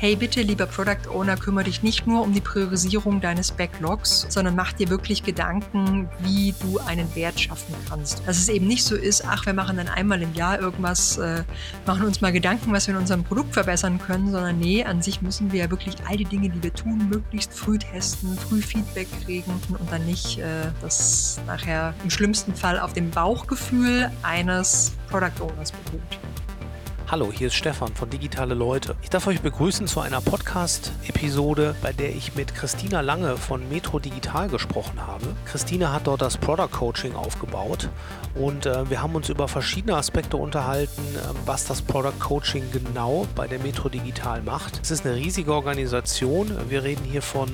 hey bitte, lieber Product Owner, kümmere dich nicht nur um die Priorisierung deines Backlogs, sondern mach dir wirklich Gedanken, wie du einen Wert schaffen kannst. Dass es eben nicht so ist, ach, wir machen dann einmal im Jahr irgendwas, äh, machen uns mal Gedanken, was wir in unserem Produkt verbessern können, sondern nee, an sich müssen wir ja wirklich all die Dinge, die wir tun, möglichst früh testen, früh Feedback kriegen und dann nicht äh, das nachher im schlimmsten Fall auf dem Bauchgefühl eines Product Owners beruht. Hallo, hier ist Stefan von Digitale Leute. Ich darf euch begrüßen zu einer Podcast-Episode, bei der ich mit Christina Lange von Metro Digital gesprochen habe. Christina hat dort das Product Coaching aufgebaut und äh, wir haben uns über verschiedene Aspekte unterhalten, äh, was das Product Coaching genau bei der Metro Digital macht. Es ist eine riesige Organisation. Wir reden hier von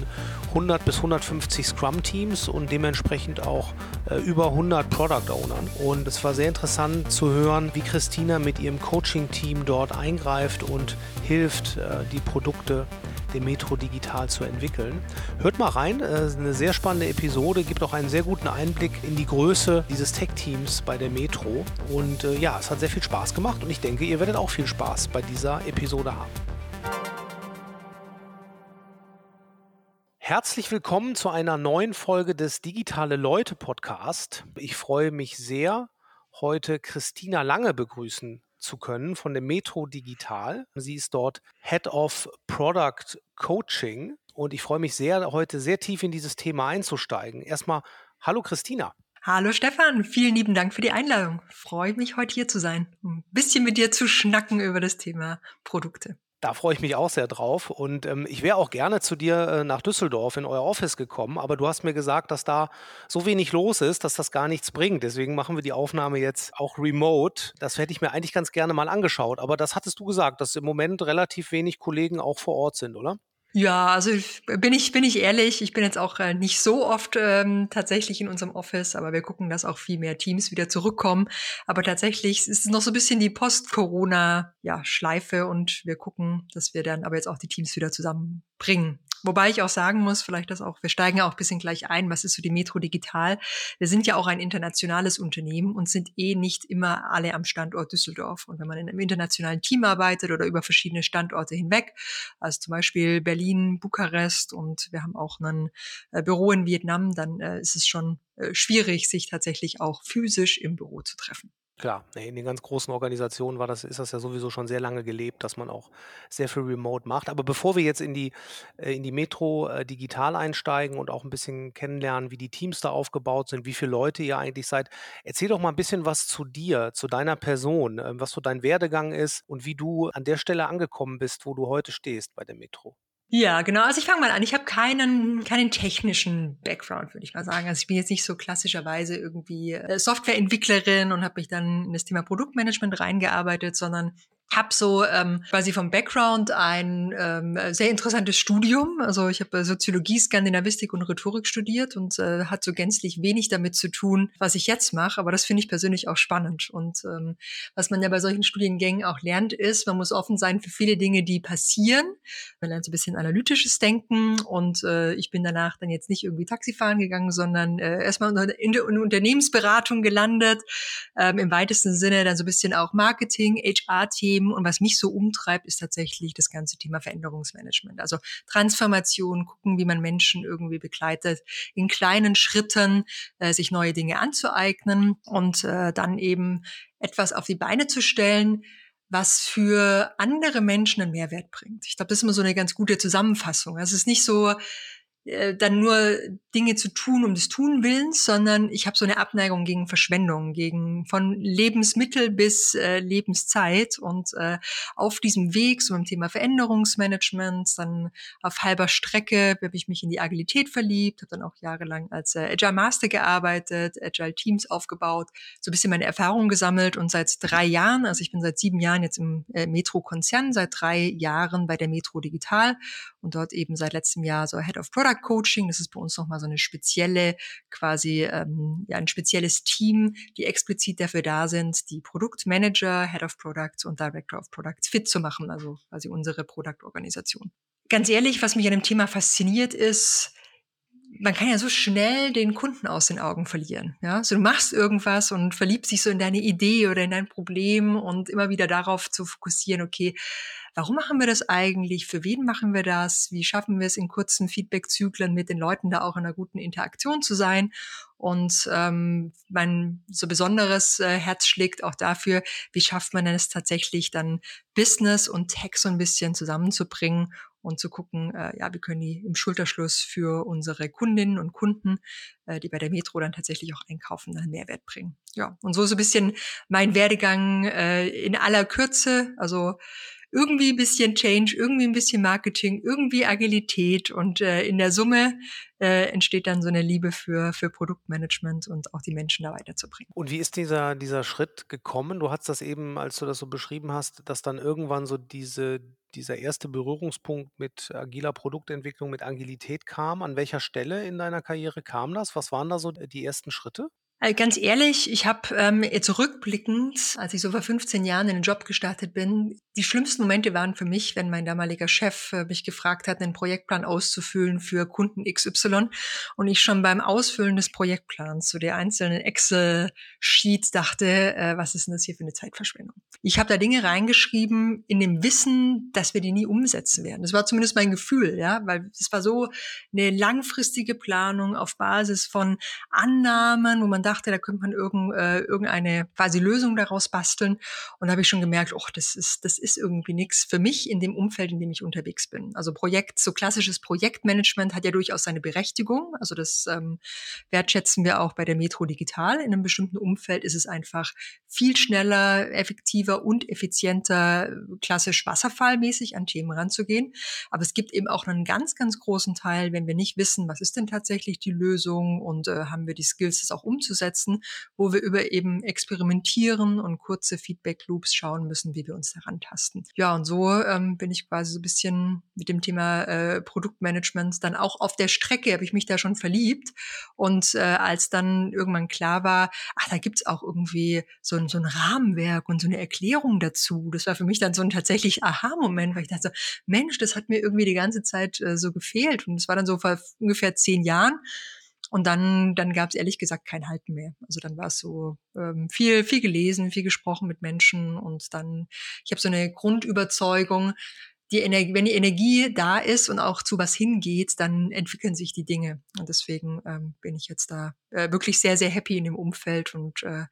100 bis 150 Scrum-Teams und dementsprechend auch äh, über 100 Product Ownern. Und es war sehr interessant zu hören, wie Christina mit ihrem Coaching-Team Team dort eingreift und hilft, äh, die Produkte dem Metro digital zu entwickeln. Hört mal rein, äh, eine sehr spannende Episode, gibt auch einen sehr guten Einblick in die Größe dieses Tech-Teams bei der Metro. Und äh, ja, es hat sehr viel Spaß gemacht und ich denke, ihr werdet auch viel Spaß bei dieser Episode haben. Herzlich willkommen zu einer neuen Folge des Digitale Leute Podcast. Ich freue mich sehr, heute Christina Lange begrüßen zu können von der Metro Digital. Sie ist dort Head of Product Coaching und ich freue mich sehr, heute sehr tief in dieses Thema einzusteigen. Erstmal, hallo Christina. Hallo Stefan, vielen lieben Dank für die Einladung. Freue mich, heute hier zu sein, ein bisschen mit dir zu schnacken über das Thema Produkte. Da freue ich mich auch sehr drauf. Und ähm, ich wäre auch gerne zu dir äh, nach Düsseldorf in euer Office gekommen, aber du hast mir gesagt, dass da so wenig los ist, dass das gar nichts bringt. Deswegen machen wir die Aufnahme jetzt auch remote. Das hätte ich mir eigentlich ganz gerne mal angeschaut. Aber das hattest du gesagt, dass im Moment relativ wenig Kollegen auch vor Ort sind, oder? Ja, also bin ich, bin ich ehrlich, ich bin jetzt auch äh, nicht so oft ähm, tatsächlich in unserem Office, aber wir gucken, dass auch viel mehr Teams wieder zurückkommen. Aber tatsächlich ist es noch so ein bisschen die Post-Corona-Schleife ja, und wir gucken, dass wir dann aber jetzt auch die Teams wieder zusammenbringen. Wobei ich auch sagen muss, vielleicht das auch, wir steigen ja auch ein bisschen gleich ein, was ist so die Metro Digital? Wir sind ja auch ein internationales Unternehmen und sind eh nicht immer alle am Standort Düsseldorf. Und wenn man in einem internationalen Team arbeitet oder über verschiedene Standorte hinweg, also zum Beispiel Berlin, Bukarest und wir haben auch ein äh, Büro in Vietnam, dann äh, ist es schon äh, schwierig, sich tatsächlich auch physisch im Büro zu treffen. Klar, in den ganz großen Organisationen war das, ist das ja sowieso schon sehr lange gelebt, dass man auch sehr viel Remote macht. Aber bevor wir jetzt in die, äh, in die Metro äh, digital einsteigen und auch ein bisschen kennenlernen, wie die Teams da aufgebaut sind, wie viele Leute ihr eigentlich seid, erzähl doch mal ein bisschen was zu dir, zu deiner Person, äh, was so dein Werdegang ist und wie du an der Stelle angekommen bist, wo du heute stehst bei der Metro. Ja, genau. Also ich fange mal an. Ich habe keinen, keinen technischen Background, würde ich mal sagen. Also ich bin jetzt nicht so klassischerweise irgendwie äh, Softwareentwicklerin und habe mich dann in das Thema Produktmanagement reingearbeitet, sondern habe so ähm, quasi vom Background ein ähm, sehr interessantes Studium. Also ich habe Soziologie, Skandinavistik und Rhetorik studiert und äh, hat so gänzlich wenig damit zu tun, was ich jetzt mache. Aber das finde ich persönlich auch spannend. Und ähm, was man ja bei solchen Studiengängen auch lernt, ist, man muss offen sein für viele Dinge, die passieren. Man lernt so ein bisschen analytisches Denken und äh, ich bin danach dann jetzt nicht irgendwie Taxifahren gegangen, sondern äh, erstmal in der Unternehmensberatung gelandet. Ähm, Im weitesten Sinne dann so ein bisschen auch Marketing, HR-Themen Themen. Und was mich so umtreibt, ist tatsächlich das ganze Thema Veränderungsmanagement. Also Transformation, gucken, wie man Menschen irgendwie begleitet, in kleinen Schritten äh, sich neue Dinge anzueignen und äh, dann eben etwas auf die Beine zu stellen, was für andere Menschen einen Mehrwert bringt. Ich glaube, das ist immer so eine ganz gute Zusammenfassung. Also es ist nicht so, äh, dann nur Dinge zu tun um des Tun willens, sondern ich habe so eine Abneigung gegen Verschwendung, gegen von Lebensmittel bis äh, Lebenszeit. Und äh, auf diesem Weg so beim Thema Veränderungsmanagement, dann auf halber Strecke habe ich mich in die Agilität verliebt, habe dann auch jahrelang als äh, Agile Master gearbeitet, Agile Teams aufgebaut, so ein bisschen meine Erfahrungen gesammelt. Und seit drei Jahren, also ich bin seit sieben Jahren jetzt im äh, Metro-Konzern, seit drei Jahren bei der Metro Digital und dort eben seit letztem Jahr so Head of Product Coaching. Das ist bei uns nochmal so eine spezielle, quasi ähm, ja, ein spezielles Team, die explizit dafür da sind, die Produktmanager, Head of Products und Director of Products fit zu machen, also quasi unsere Produktorganisation. Ganz ehrlich, was mich an dem Thema fasziniert, ist, man kann ja so schnell den Kunden aus den Augen verlieren. Ja, so du machst irgendwas und verliebst dich so in deine Idee oder in dein Problem und immer wieder darauf zu fokussieren, okay, warum machen wir das eigentlich? Für wen machen wir das? Wie schaffen wir es in kurzen Feedback-Zyklen mit den Leuten da auch in einer guten Interaktion zu sein? Und ähm, mein so besonderes äh, Herz schlägt auch dafür, wie schafft man es tatsächlich dann Business und Tech so ein bisschen zusammenzubringen und zu gucken, äh, ja, wie können die im Schulterschluss für unsere Kundinnen und Kunden, äh, die bei der Metro dann tatsächlich auch einkaufen, dann Mehrwert bringen. Ja, und so so ein bisschen mein Werdegang äh, in aller Kürze. Also irgendwie ein bisschen Change, irgendwie ein bisschen Marketing, irgendwie Agilität und äh, in der Summe äh, entsteht dann so eine Liebe für, für Produktmanagement und auch die Menschen da weiterzubringen. Und wie ist dieser, dieser Schritt gekommen? Du hast das eben, als du das so beschrieben hast, dass dann irgendwann so diese, dieser erste Berührungspunkt mit agiler Produktentwicklung, mit Agilität kam. An welcher Stelle in deiner Karriere kam das? Was waren da so die ersten Schritte? Also ganz ehrlich, ich habe ähm, jetzt rückblickend, als ich so vor 15 Jahren in den Job gestartet bin, die schlimmsten Momente waren für mich, wenn mein damaliger Chef äh, mich gefragt hat, einen Projektplan auszufüllen für Kunden XY und ich schon beim Ausfüllen des Projektplans zu der einzelnen Excel-Sheets dachte, äh, was ist denn das hier für eine Zeitverschwendung? Ich habe da Dinge reingeschrieben in dem Wissen, dass wir die nie umsetzen werden. Das war zumindest mein Gefühl, ja, weil es war so eine langfristige Planung auf Basis von Annahmen, wo man dachte, da könnte man äh, irgendeine quasi Lösung daraus basteln. Und da habe ich schon gemerkt, oh, das ist, das ist irgendwie nichts für mich in dem Umfeld, in dem ich unterwegs bin. Also Projekt, so klassisches Projektmanagement hat ja durchaus seine Berechtigung. Also das ähm, wertschätzen wir auch bei der Metro Digital. In einem bestimmten Umfeld ist es einfach viel schneller, effektiver und effizienter, klassisch wasserfallmäßig an Themen ranzugehen. Aber es gibt eben auch einen ganz, ganz großen Teil, wenn wir nicht wissen, was ist denn tatsächlich die Lösung und äh, haben wir die Skills, das auch umzusetzen umzusetzen, wo wir über eben experimentieren und kurze Feedback-Loops schauen müssen, wie wir uns daran tasten. Ja, und so ähm, bin ich quasi so ein bisschen mit dem Thema äh, Produktmanagement dann auch auf der Strecke, habe ich mich da schon verliebt. Und äh, als dann irgendwann klar war, ach, da gibt's auch irgendwie so ein, so ein Rahmenwerk und so eine Erklärung dazu. Das war für mich dann so ein tatsächlich Aha-Moment, weil ich dachte, Mensch, das hat mir irgendwie die ganze Zeit äh, so gefehlt. Und es war dann so vor ungefähr zehn Jahren. Und dann, dann gab es ehrlich gesagt kein Halten mehr. Also dann war es so ähm, viel, viel gelesen, viel gesprochen mit Menschen und dann, ich habe so eine Grundüberzeugung, die Energie, wenn die Energie da ist und auch zu was hingeht, dann entwickeln sich die Dinge. Und deswegen ähm, bin ich jetzt da äh, wirklich sehr, sehr happy in dem Umfeld. Und äh,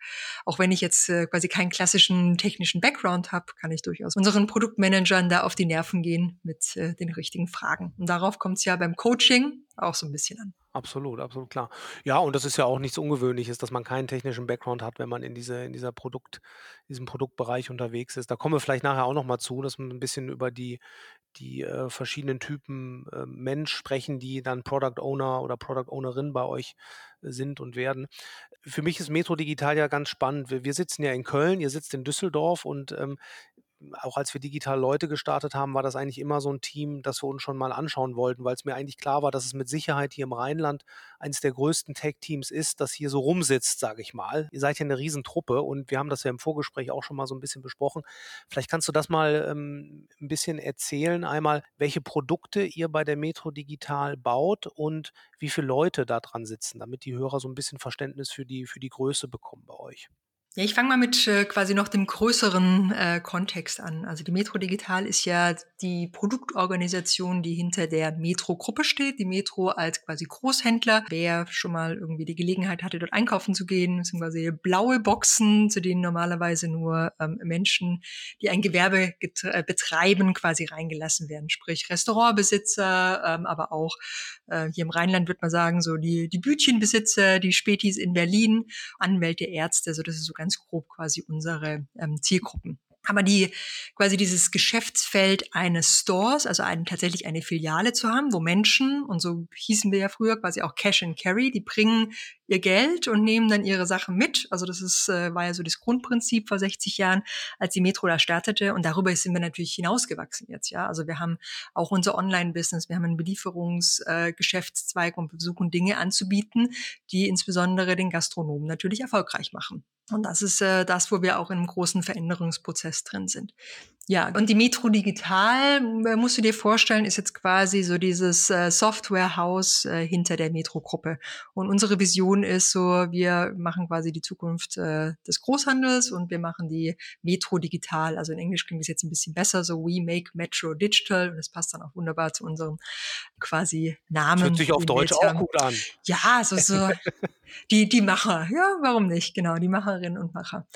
auch wenn ich jetzt äh, quasi keinen klassischen technischen Background habe, kann ich durchaus unseren Produktmanagern da auf die Nerven gehen mit äh, den richtigen Fragen. Und darauf kommt es ja beim Coaching auch so ein bisschen an. Absolut, absolut klar. Ja, und das ist ja auch nichts Ungewöhnliches, dass man keinen technischen Background hat, wenn man in diese in dieser Produkt diesem Produktbereich unterwegs ist. Da kommen wir vielleicht nachher auch noch mal zu, dass wir ein bisschen über die die, äh, verschiedenen Typen, äh, Mensch sprechen, die dann Product Owner oder Product Ownerin bei euch sind und werden. Für mich ist Metro Digital ja ganz spannend. Wir wir sitzen ja in Köln, ihr sitzt in Düsseldorf und, ähm, auch als wir digital Leute gestartet haben, war das eigentlich immer so ein Team, das wir uns schon mal anschauen wollten, weil es mir eigentlich klar war, dass es mit Sicherheit hier im Rheinland eines der größten Tech-Teams ist, das hier so rumsitzt, sage ich mal. Ihr seid ja eine Riesentruppe und wir haben das ja im Vorgespräch auch schon mal so ein bisschen besprochen. Vielleicht kannst du das mal ähm, ein bisschen erzählen, einmal, welche Produkte ihr bei der Metro Digital baut und wie viele Leute da dran sitzen, damit die Hörer so ein bisschen Verständnis für die, für die Größe bekommen bei euch. Ja, ich fange mal mit äh, quasi noch dem größeren äh, Kontext an. Also die Metro Digital ist ja die Produktorganisation, die hinter der Metro-Gruppe steht. Die Metro als quasi Großhändler. Wer schon mal irgendwie die Gelegenheit hatte, dort einkaufen zu gehen, sind quasi blaue Boxen, zu denen normalerweise nur ähm, Menschen, die ein Gewerbe betreiben, quasi reingelassen werden. Sprich Restaurantbesitzer, ähm, aber auch äh, hier im Rheinland wird man sagen, so die, die Bütchenbesitzer, die Spätis in Berlin, Anwälte, Ärzte, so das ist so ganz grob quasi unsere ähm, Zielgruppen aber die quasi dieses Geschäftsfeld eines Stores, also einen, tatsächlich eine Filiale zu haben, wo Menschen, und so hießen wir ja früher quasi auch Cash and Carry, die bringen ihr Geld und nehmen dann ihre Sachen mit. Also das ist, äh, war ja so das Grundprinzip vor 60 Jahren, als die Metro da startete. Und darüber sind wir natürlich hinausgewachsen jetzt, ja. Also wir haben auch unser Online-Business, wir haben einen Belieferungsgeschäftszweig äh, und versuchen Dinge anzubieten, die insbesondere den Gastronomen natürlich erfolgreich machen. Und das ist äh, das, wo wir auch in einem großen Veränderungsprozess drin sind. Ja, und die Metro Digital, äh, musst du dir vorstellen, ist jetzt quasi so dieses äh, Softwarehaus äh, hinter der Metro-Gruppe. Und unsere Vision ist so, wir machen quasi die Zukunft äh, des Großhandels und wir machen die Metro digital. Also in Englisch klingt es jetzt ein bisschen besser, so we make Metro digital und das passt dann auch wunderbar zu unserem quasi Namen. Das hört sich auf Deutsch auch gut an. Ja, so, so die, die Macher. Ja, warum nicht? Genau, die Macherinnen und Macher.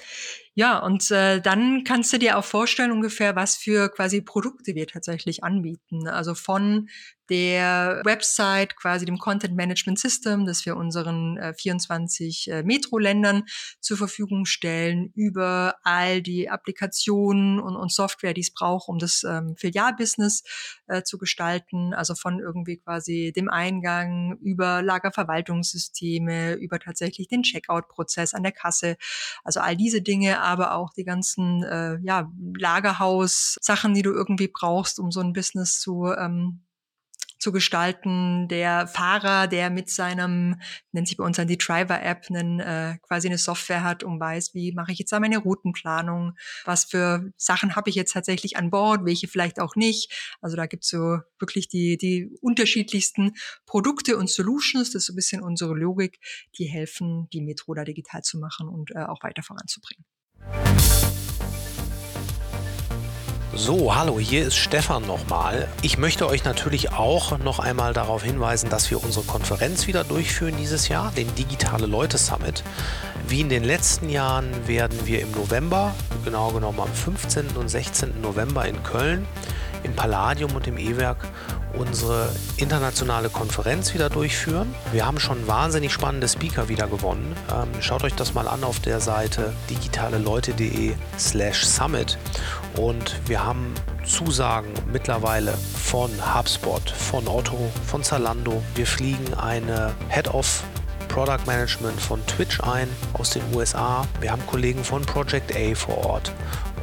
Ja, und äh, dann kannst du dir auch vorstellen ungefähr, was für quasi Produkte wir tatsächlich anbieten. Also von der Website, quasi dem Content Management System, das wir unseren äh, 24 äh, Metro-Ländern zur Verfügung stellen, über all die Applikationen und, und Software, die es braucht, um das ähm, Filialbusiness äh, zu gestalten. Also von irgendwie quasi dem Eingang über Lagerverwaltungssysteme, über tatsächlich den Checkout-Prozess an der Kasse. Also all diese Dinge, aber auch die ganzen äh, ja, Lagerhaus-Sachen, die du irgendwie brauchst, um so ein Business zu ähm, zu gestalten. Der Fahrer, der mit seinem, nennt sich bei uns dann die Driver-App, äh, quasi eine Software hat und weiß, wie mache ich jetzt da meine Routenplanung, was für Sachen habe ich jetzt tatsächlich an Bord, welche vielleicht auch nicht. Also da gibt's so wirklich die, die unterschiedlichsten Produkte und Solutions. Das ist so ein bisschen unsere Logik, die helfen, die Metro da digital zu machen und äh, auch weiter voranzubringen. So, hallo, hier ist Stefan nochmal. Ich möchte euch natürlich auch noch einmal darauf hinweisen, dass wir unsere Konferenz wieder durchführen dieses Jahr, den Digitale Leute Summit. Wie in den letzten Jahren werden wir im November, genau genommen am 15. und 16. November in Köln, im Palladium und im E-Werk unsere internationale Konferenz wieder durchführen. Wir haben schon wahnsinnig spannende Speaker wieder gewonnen. Ähm, schaut euch das mal an auf der Seite digitaleleute.de slash summit. Und wir haben Zusagen mittlerweile von HubSpot, von Otto, von Zalando. Wir fliegen eine Head of Product Management von Twitch ein aus den USA. Wir haben Kollegen von Project A vor Ort.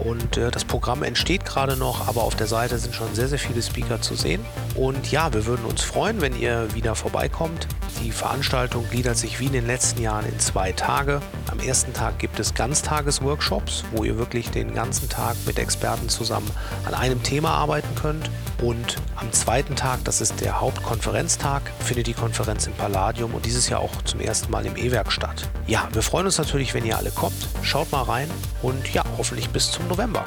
Und äh, das Programm entsteht gerade noch, aber auf der Seite sind schon sehr, sehr viele Speaker zu sehen. Und ja, wir würden uns freuen, wenn ihr wieder vorbeikommt. Die Veranstaltung gliedert sich wie in den letzten Jahren in zwei Tage. Am ersten Tag gibt es Ganztagesworkshops, wo ihr wirklich den ganzen Tag mit Experten zusammen an einem Thema arbeiten könnt. Und am zweiten Tag, das ist der Hauptkonferenztag, findet die Konferenz im Palladium und dieses Jahr auch zum ersten Mal im E-Werk statt. Ja, wir freuen uns natürlich, wenn ihr alle kommt. Schaut mal rein und ja, hoffentlich bis zum November.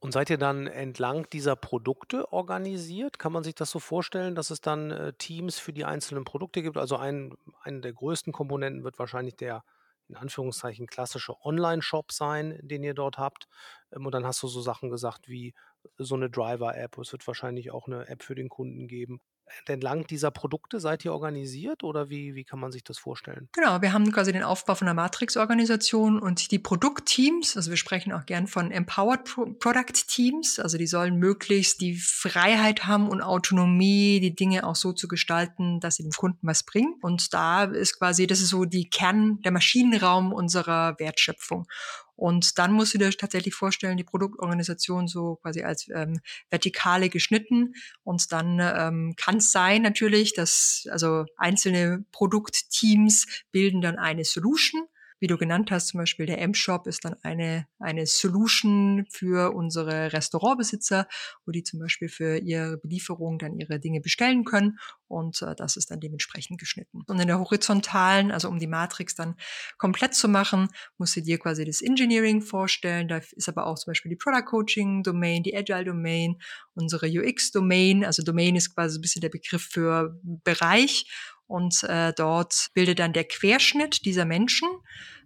Und seid ihr dann entlang dieser Produkte organisiert? Kann man sich das so vorstellen, dass es dann äh, Teams für die einzelnen Produkte gibt? Also ein, eine der größten Komponenten wird wahrscheinlich der in Anführungszeichen klassische Online-Shop sein, den ihr dort habt. Ähm, und dann hast du so Sachen gesagt wie so eine Driver-App. Es wird wahrscheinlich auch eine App für den Kunden geben entlang dieser Produkte seid ihr organisiert oder wie, wie kann man sich das vorstellen? Genau, wir haben quasi den Aufbau von einer Matrix-Organisation und die Produktteams, also wir sprechen auch gern von Empowered Pro Product Teams, also die sollen möglichst die Freiheit haben und Autonomie, die Dinge auch so zu gestalten, dass sie dem Kunden was bringen. Und da ist quasi, das ist so die Kern, der Maschinenraum unserer Wertschöpfung. Und dann musst du dir tatsächlich vorstellen, die Produktorganisation so quasi als ähm, Vertikale geschnitten. Und dann ähm, kann es sein natürlich, dass also einzelne Produktteams bilden dann eine Solution wie du genannt hast, zum Beispiel der M-Shop ist dann eine, eine Solution für unsere Restaurantbesitzer, wo die zum Beispiel für ihre Belieferung dann ihre Dinge bestellen können und äh, das ist dann dementsprechend geschnitten. Und in der horizontalen, also um die Matrix dann komplett zu machen, musst du dir quasi das Engineering vorstellen. Da ist aber auch zum Beispiel die Product Coaching Domain, die Agile Domain, unsere UX Domain. Also Domain ist quasi ein bisschen der Begriff für Bereich und äh, dort bildet dann der Querschnitt dieser Menschen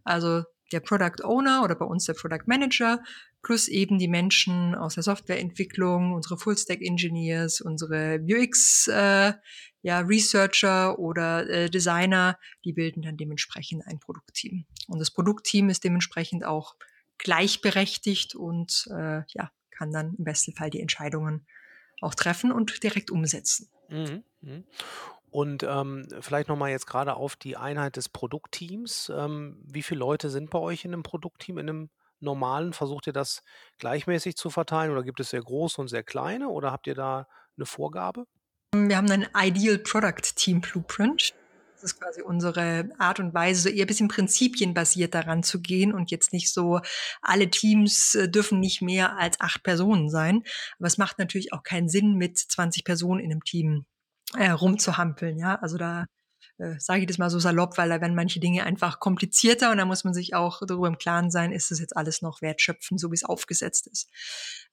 also der Product Owner oder bei uns der Product Manager plus eben die Menschen aus der Softwareentwicklung, unsere Fullstack Engineers, unsere UX äh, ja, Researcher oder äh, Designer, die bilden dann dementsprechend ein Produktteam. Und das Produktteam ist dementsprechend auch gleichberechtigt und äh, ja, kann dann im besten Fall die Entscheidungen auch treffen und direkt umsetzen. Mhm. Und ähm, vielleicht nochmal jetzt gerade auf die Einheit des Produktteams. Ähm, wie viele Leute sind bei euch in einem Produktteam, in einem normalen? Versucht ihr das gleichmäßig zu verteilen oder gibt es sehr große und sehr kleine oder habt ihr da eine Vorgabe? Wir haben einen Ideal Product Team Blueprint. Das ist quasi unsere Art und Weise, so eher ein bisschen prinzipienbasiert daran zu gehen und jetzt nicht so, alle Teams äh, dürfen nicht mehr als acht Personen sein. Aber es macht natürlich auch keinen Sinn, mit 20 Personen in einem Team äh, rumzuhampeln. Ja, also da äh, sage ich das mal so salopp, weil da werden manche Dinge einfach komplizierter und da muss man sich auch darüber im Klaren sein, ist das jetzt alles noch wertschöpfend, so wie es aufgesetzt ist.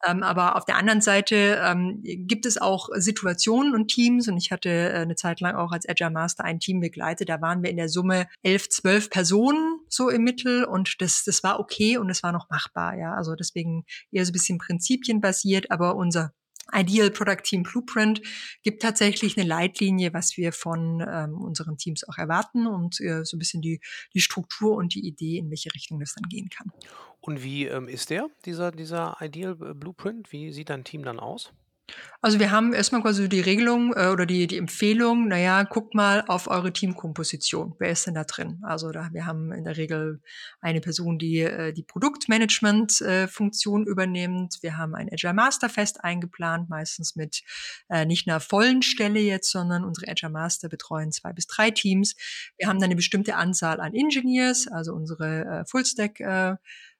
Ähm, aber auf der anderen Seite ähm, gibt es auch Situationen und Teams und ich hatte äh, eine Zeit lang auch als Agile Master ein Team begleitet, da waren wir in der Summe elf, zwölf Personen so im Mittel und das, das war okay und es war noch machbar, ja. Also deswegen eher so ein bisschen prinzipienbasiert, aber unser Ideal Product Team Blueprint gibt tatsächlich eine Leitlinie, was wir von ähm, unseren Teams auch erwarten und äh, so ein bisschen die, die Struktur und die Idee, in welche Richtung das dann gehen kann. Und wie ähm, ist der, dieser, dieser Ideal äh, Blueprint? Wie sieht dein Team dann aus? Also wir haben erstmal quasi die Regelung äh, oder die, die Empfehlung, naja, guckt mal auf eure Teamkomposition. Wer ist denn da drin? Also da, wir haben in der Regel eine Person, die äh, die Produktmanagement-Funktion äh, übernimmt. Wir haben ein Agile Master fest eingeplant, meistens mit äh, nicht einer vollen Stelle jetzt, sondern unsere Agile Master betreuen zwei bis drei Teams. Wir haben dann eine bestimmte Anzahl an Engineers, also unsere äh, Fullstack äh,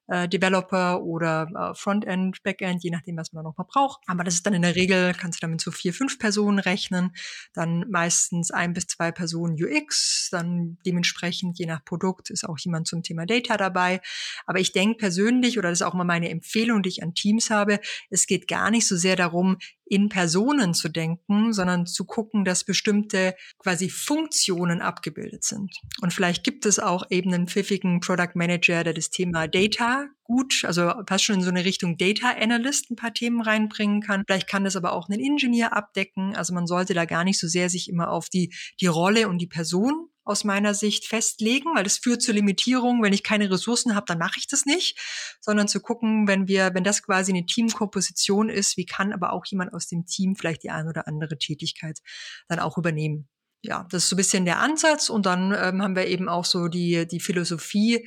äh, Developer oder äh, Frontend, Backend, je nachdem, was man noch mal braucht. Aber das ist dann in der Regel, kannst du damit so vier, fünf Personen rechnen, dann meistens ein bis zwei Personen UX, dann dementsprechend, je nach Produkt, ist auch jemand zum Thema Data dabei. Aber ich denke persönlich, oder das ist auch immer meine Empfehlung, die ich an Teams habe, es geht gar nicht so sehr darum, in Personen zu denken, sondern zu gucken, dass bestimmte quasi Funktionen abgebildet sind. Und vielleicht gibt es auch eben einen pfiffigen Product Manager, der das Thema Data gut, also fast schon in so eine Richtung Data Analyst ein paar Themen reinbringen kann. Vielleicht kann das aber auch einen Ingenieur abdecken. Also man sollte da gar nicht so sehr sich immer auf die, die Rolle und die Person aus meiner Sicht festlegen, weil das führt zur Limitierung. Wenn ich keine Ressourcen habe, dann mache ich das nicht, sondern zu gucken, wenn wir, wenn das quasi eine Teamkomposition ist, wie kann aber auch jemand aus dem Team vielleicht die ein oder andere Tätigkeit dann auch übernehmen ja, das ist so ein bisschen der Ansatz. Und dann ähm, haben wir eben auch so die, die Philosophie,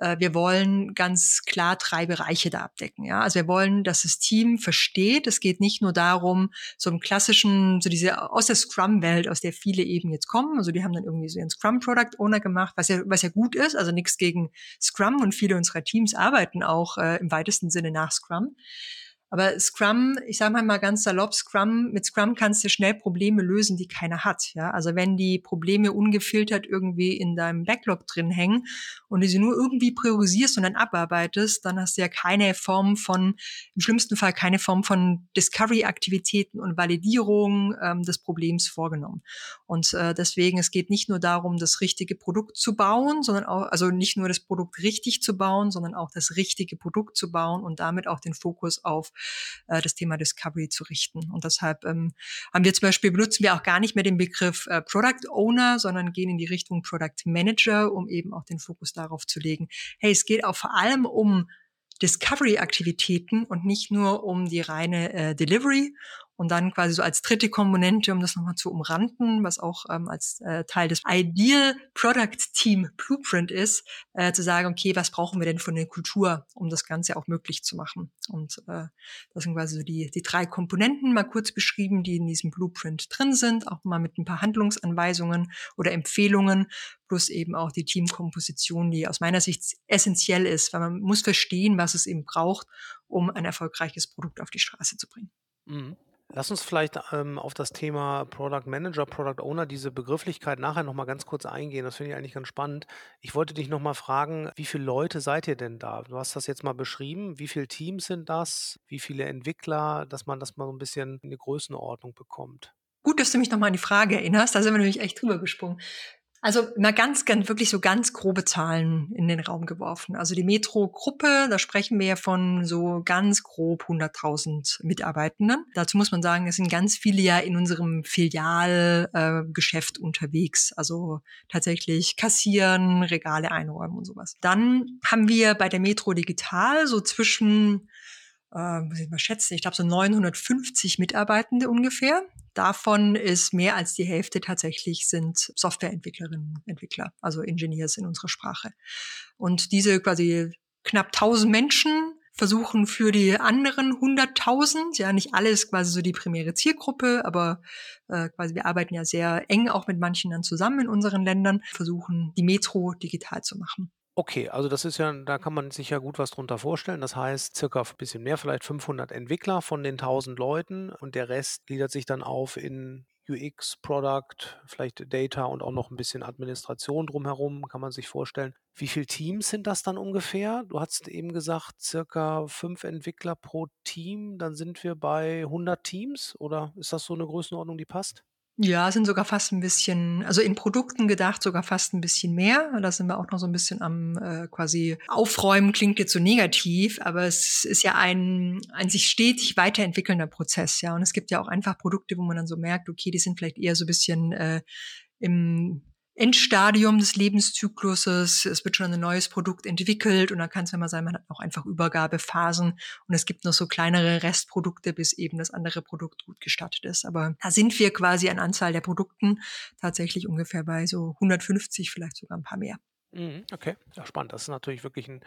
äh, wir wollen ganz klar drei Bereiche da abdecken. Ja? Also wir wollen, dass das Team versteht, es geht nicht nur darum, so im klassischen, so diese aus der Scrum-Welt, aus der viele eben jetzt kommen. Also die haben dann irgendwie so ihren Scrum-Product Owner gemacht, was ja, was ja gut ist, also nichts gegen Scrum und viele unserer Teams arbeiten auch äh, im weitesten Sinne nach Scrum. Aber Scrum, ich sage mal mal ganz salopp, Scrum, mit Scrum kannst du schnell Probleme lösen, die keiner hat. Ja? Also wenn die Probleme ungefiltert irgendwie in deinem Backlog drin hängen und du sie nur irgendwie priorisierst und dann abarbeitest, dann hast du ja keine Form von, im schlimmsten Fall keine Form von Discovery-Aktivitäten und Validierung ähm, des Problems vorgenommen. Und äh, deswegen, es geht nicht nur darum, das richtige Produkt zu bauen, sondern auch, also nicht nur das Produkt richtig zu bauen, sondern auch das richtige Produkt zu bauen und damit auch den Fokus auf äh, das Thema Discovery zu richten. Und deshalb ähm, haben wir zum Beispiel, benutzen wir auch gar nicht mehr den Begriff äh, Product Owner, sondern gehen in die Richtung Product Manager, um eben auch den Fokus darauf zu legen, hey, es geht auch vor allem um Discovery-Aktivitäten und nicht nur um die reine äh, Delivery. Und dann quasi so als dritte Komponente, um das nochmal zu umranden, was auch ähm, als äh, Teil des Ideal Product Team Blueprint ist, äh, zu sagen, okay, was brauchen wir denn von der Kultur, um das Ganze auch möglich zu machen. Und äh, das sind quasi so die, die drei Komponenten mal kurz beschrieben, die in diesem Blueprint drin sind, auch mal mit ein paar Handlungsanweisungen oder Empfehlungen, plus eben auch die Teamkomposition, die aus meiner Sicht essentiell ist, weil man muss verstehen, was es eben braucht, um ein erfolgreiches Produkt auf die Straße zu bringen. Mhm. Lass uns vielleicht ähm, auf das Thema Product Manager, Product Owner, diese Begrifflichkeit nachher nochmal ganz kurz eingehen. Das finde ich eigentlich ganz spannend. Ich wollte dich nochmal fragen, wie viele Leute seid ihr denn da? Du hast das jetzt mal beschrieben. Wie viele Teams sind das? Wie viele Entwickler, dass man das mal so ein bisschen in die Größenordnung bekommt? Gut, dass du mich nochmal an die Frage erinnerst. Da sind wir nämlich echt drüber gesprungen. Also mal ganz, ganz, wirklich so ganz grobe Zahlen in den Raum geworfen. Also die Metro-Gruppe, da sprechen wir von so ganz grob 100.000 Mitarbeitenden. Dazu muss man sagen, es sind ganz viele ja in unserem Filialgeschäft äh, unterwegs. Also tatsächlich kassieren, Regale einräumen und sowas. Dann haben wir bei der Metro Digital so zwischen äh, muss ich mal schätzen, ich glaube so 950 Mitarbeitende ungefähr. Davon ist mehr als die Hälfte tatsächlich sind Softwareentwicklerinnen, Entwickler, also Engineers in unserer Sprache. Und diese quasi knapp 1000 Menschen versuchen für die anderen 100.000, ja nicht alles quasi so die primäre Zielgruppe, aber äh, quasi wir arbeiten ja sehr eng auch mit manchen dann zusammen in unseren Ländern, versuchen die Metro digital zu machen. Okay, also das ist ja, da kann man sich ja gut was drunter vorstellen. Das heißt, circa ein bisschen mehr, vielleicht 500 Entwickler von den 1000 Leuten und der Rest gliedert sich dann auf in UX, Product, vielleicht Data und auch noch ein bisschen Administration drumherum, kann man sich vorstellen. Wie viele Teams sind das dann ungefähr? Du hast eben gesagt, circa fünf Entwickler pro Team. Dann sind wir bei 100 Teams oder ist das so eine Größenordnung, die passt? Ja, sind sogar fast ein bisschen, also in Produkten gedacht, sogar fast ein bisschen mehr. Da sind wir auch noch so ein bisschen am äh, quasi Aufräumen, klingt jetzt so negativ, aber es ist ja ein, ein sich stetig weiterentwickelnder Prozess, ja. Und es gibt ja auch einfach Produkte, wo man dann so merkt, okay, die sind vielleicht eher so ein bisschen äh, im Endstadium des Lebenszykluses. Es wird schon ein neues Produkt entwickelt und dann kann es immer sein, man hat auch einfach Übergabephasen und es gibt noch so kleinere Restprodukte, bis eben das andere Produkt gut gestattet ist. Aber da sind wir quasi an Anzahl der Produkten tatsächlich ungefähr bei so 150, vielleicht sogar ein paar mehr. Mhm, okay, ja, spannend. Das ist natürlich wirklich ein,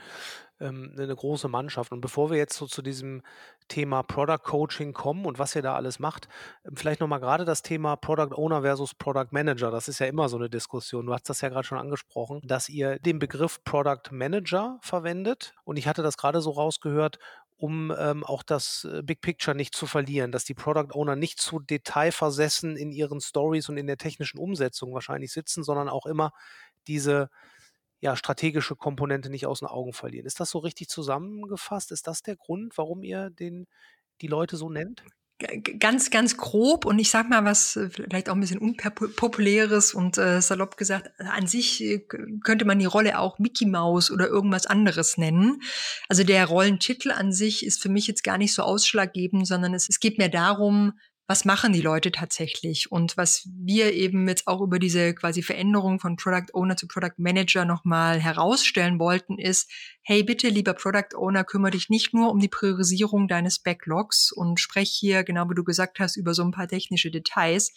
ähm, 'ne 'ne große Mannschaft. Und bevor wir jetzt so zu diesem Thema Product Coaching kommen und was ihr da alles macht, ähm, vielleicht noch mal grade das Thema Product Owner versus Product Manager. Das ist ja immer so eine Diskussion. Du hast das ja gerade schon angesprochen, dass ihr den Begriff Product Manager verwendet. Und ich hatte das gerade so rausgehört, um, ähm, auch das, äh, Big Picture nicht zu verlieren, dass die Product Owner nicht zu detailversessen in ihren Stories und in der technischen Umsetzung wahrscheinlich sitzen, sondern auch immer diese ja, strategische Komponente nicht aus den Augen verlieren. Ist das so richtig zusammengefasst? Ist das der Grund, warum ihr den die Leute so nennt? ganz, ganz grob und ich sag mal was äh, vielleicht auch ein bisschen unpopuläres und äh, salopp gesagt, an sich äh, könnte man die Rolle auch Mickey Mouse oder irgendwas anderes nennen. Also der Rollentitel an sich ist für mich jetzt gar nicht so ausschlaggebend, sondern es, es geht mir darum, was machen die Leute tatsächlich? Und was wir eben jetzt auch über diese quasi Veränderung von Product Owner zu Product Manager nochmal herausstellen wollten, ist, hey, bitte, lieber Product Owner, kümmere dich nicht nur um die Priorisierung deines Backlogs und sprech hier, genau wie du gesagt hast, über so ein paar technische Details,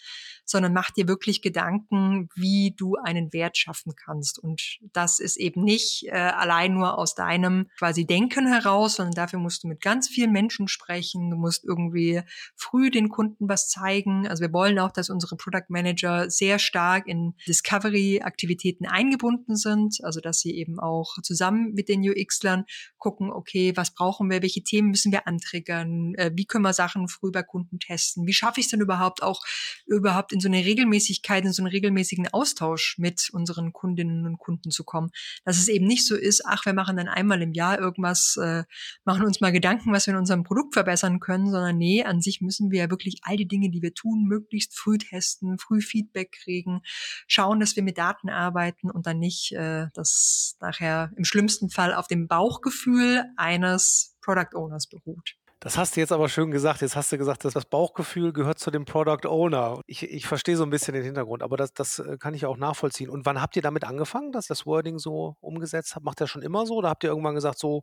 sondern mach dir wirklich Gedanken, wie du einen Wert schaffen kannst. Und das ist eben nicht äh, allein nur aus deinem quasi Denken heraus, sondern dafür musst du mit ganz vielen Menschen sprechen. Du musst irgendwie früh den Kunden was zeigen. Also wir wollen auch, dass unsere Product Manager sehr stark in Discovery-Aktivitäten eingebunden sind, also dass sie eben auch zusammen mit den UX-Lern gucken, okay, was brauchen wir, welche Themen müssen wir antriggern, äh, wie können wir Sachen früh bei Kunden testen, wie schaffe ich es denn überhaupt auch überhaupt in so eine Regelmäßigkeit, in so einen regelmäßigen Austausch mit unseren Kundinnen und Kunden zu kommen. Dass es eben nicht so ist, ach, wir machen dann einmal im Jahr irgendwas, äh, machen uns mal Gedanken, was wir in unserem Produkt verbessern können, sondern nee, an sich müssen wir ja wirklich all die Dinge, die wir tun, möglichst früh testen, früh Feedback kriegen, schauen, dass wir mit Daten arbeiten und dann nicht äh, das nachher im schlimmsten Fall auf dem Bauchgefühl eines Product Owners beruht. Das hast du jetzt aber schön gesagt. Jetzt hast du gesagt, dass das Bauchgefühl gehört zu dem Product Owner. Ich, ich verstehe so ein bisschen den Hintergrund, aber das, das äh, kann ich auch nachvollziehen. Und wann habt ihr damit angefangen, dass das Wording so umgesetzt habt? Macht ihr schon immer so oder habt ihr irgendwann gesagt, so,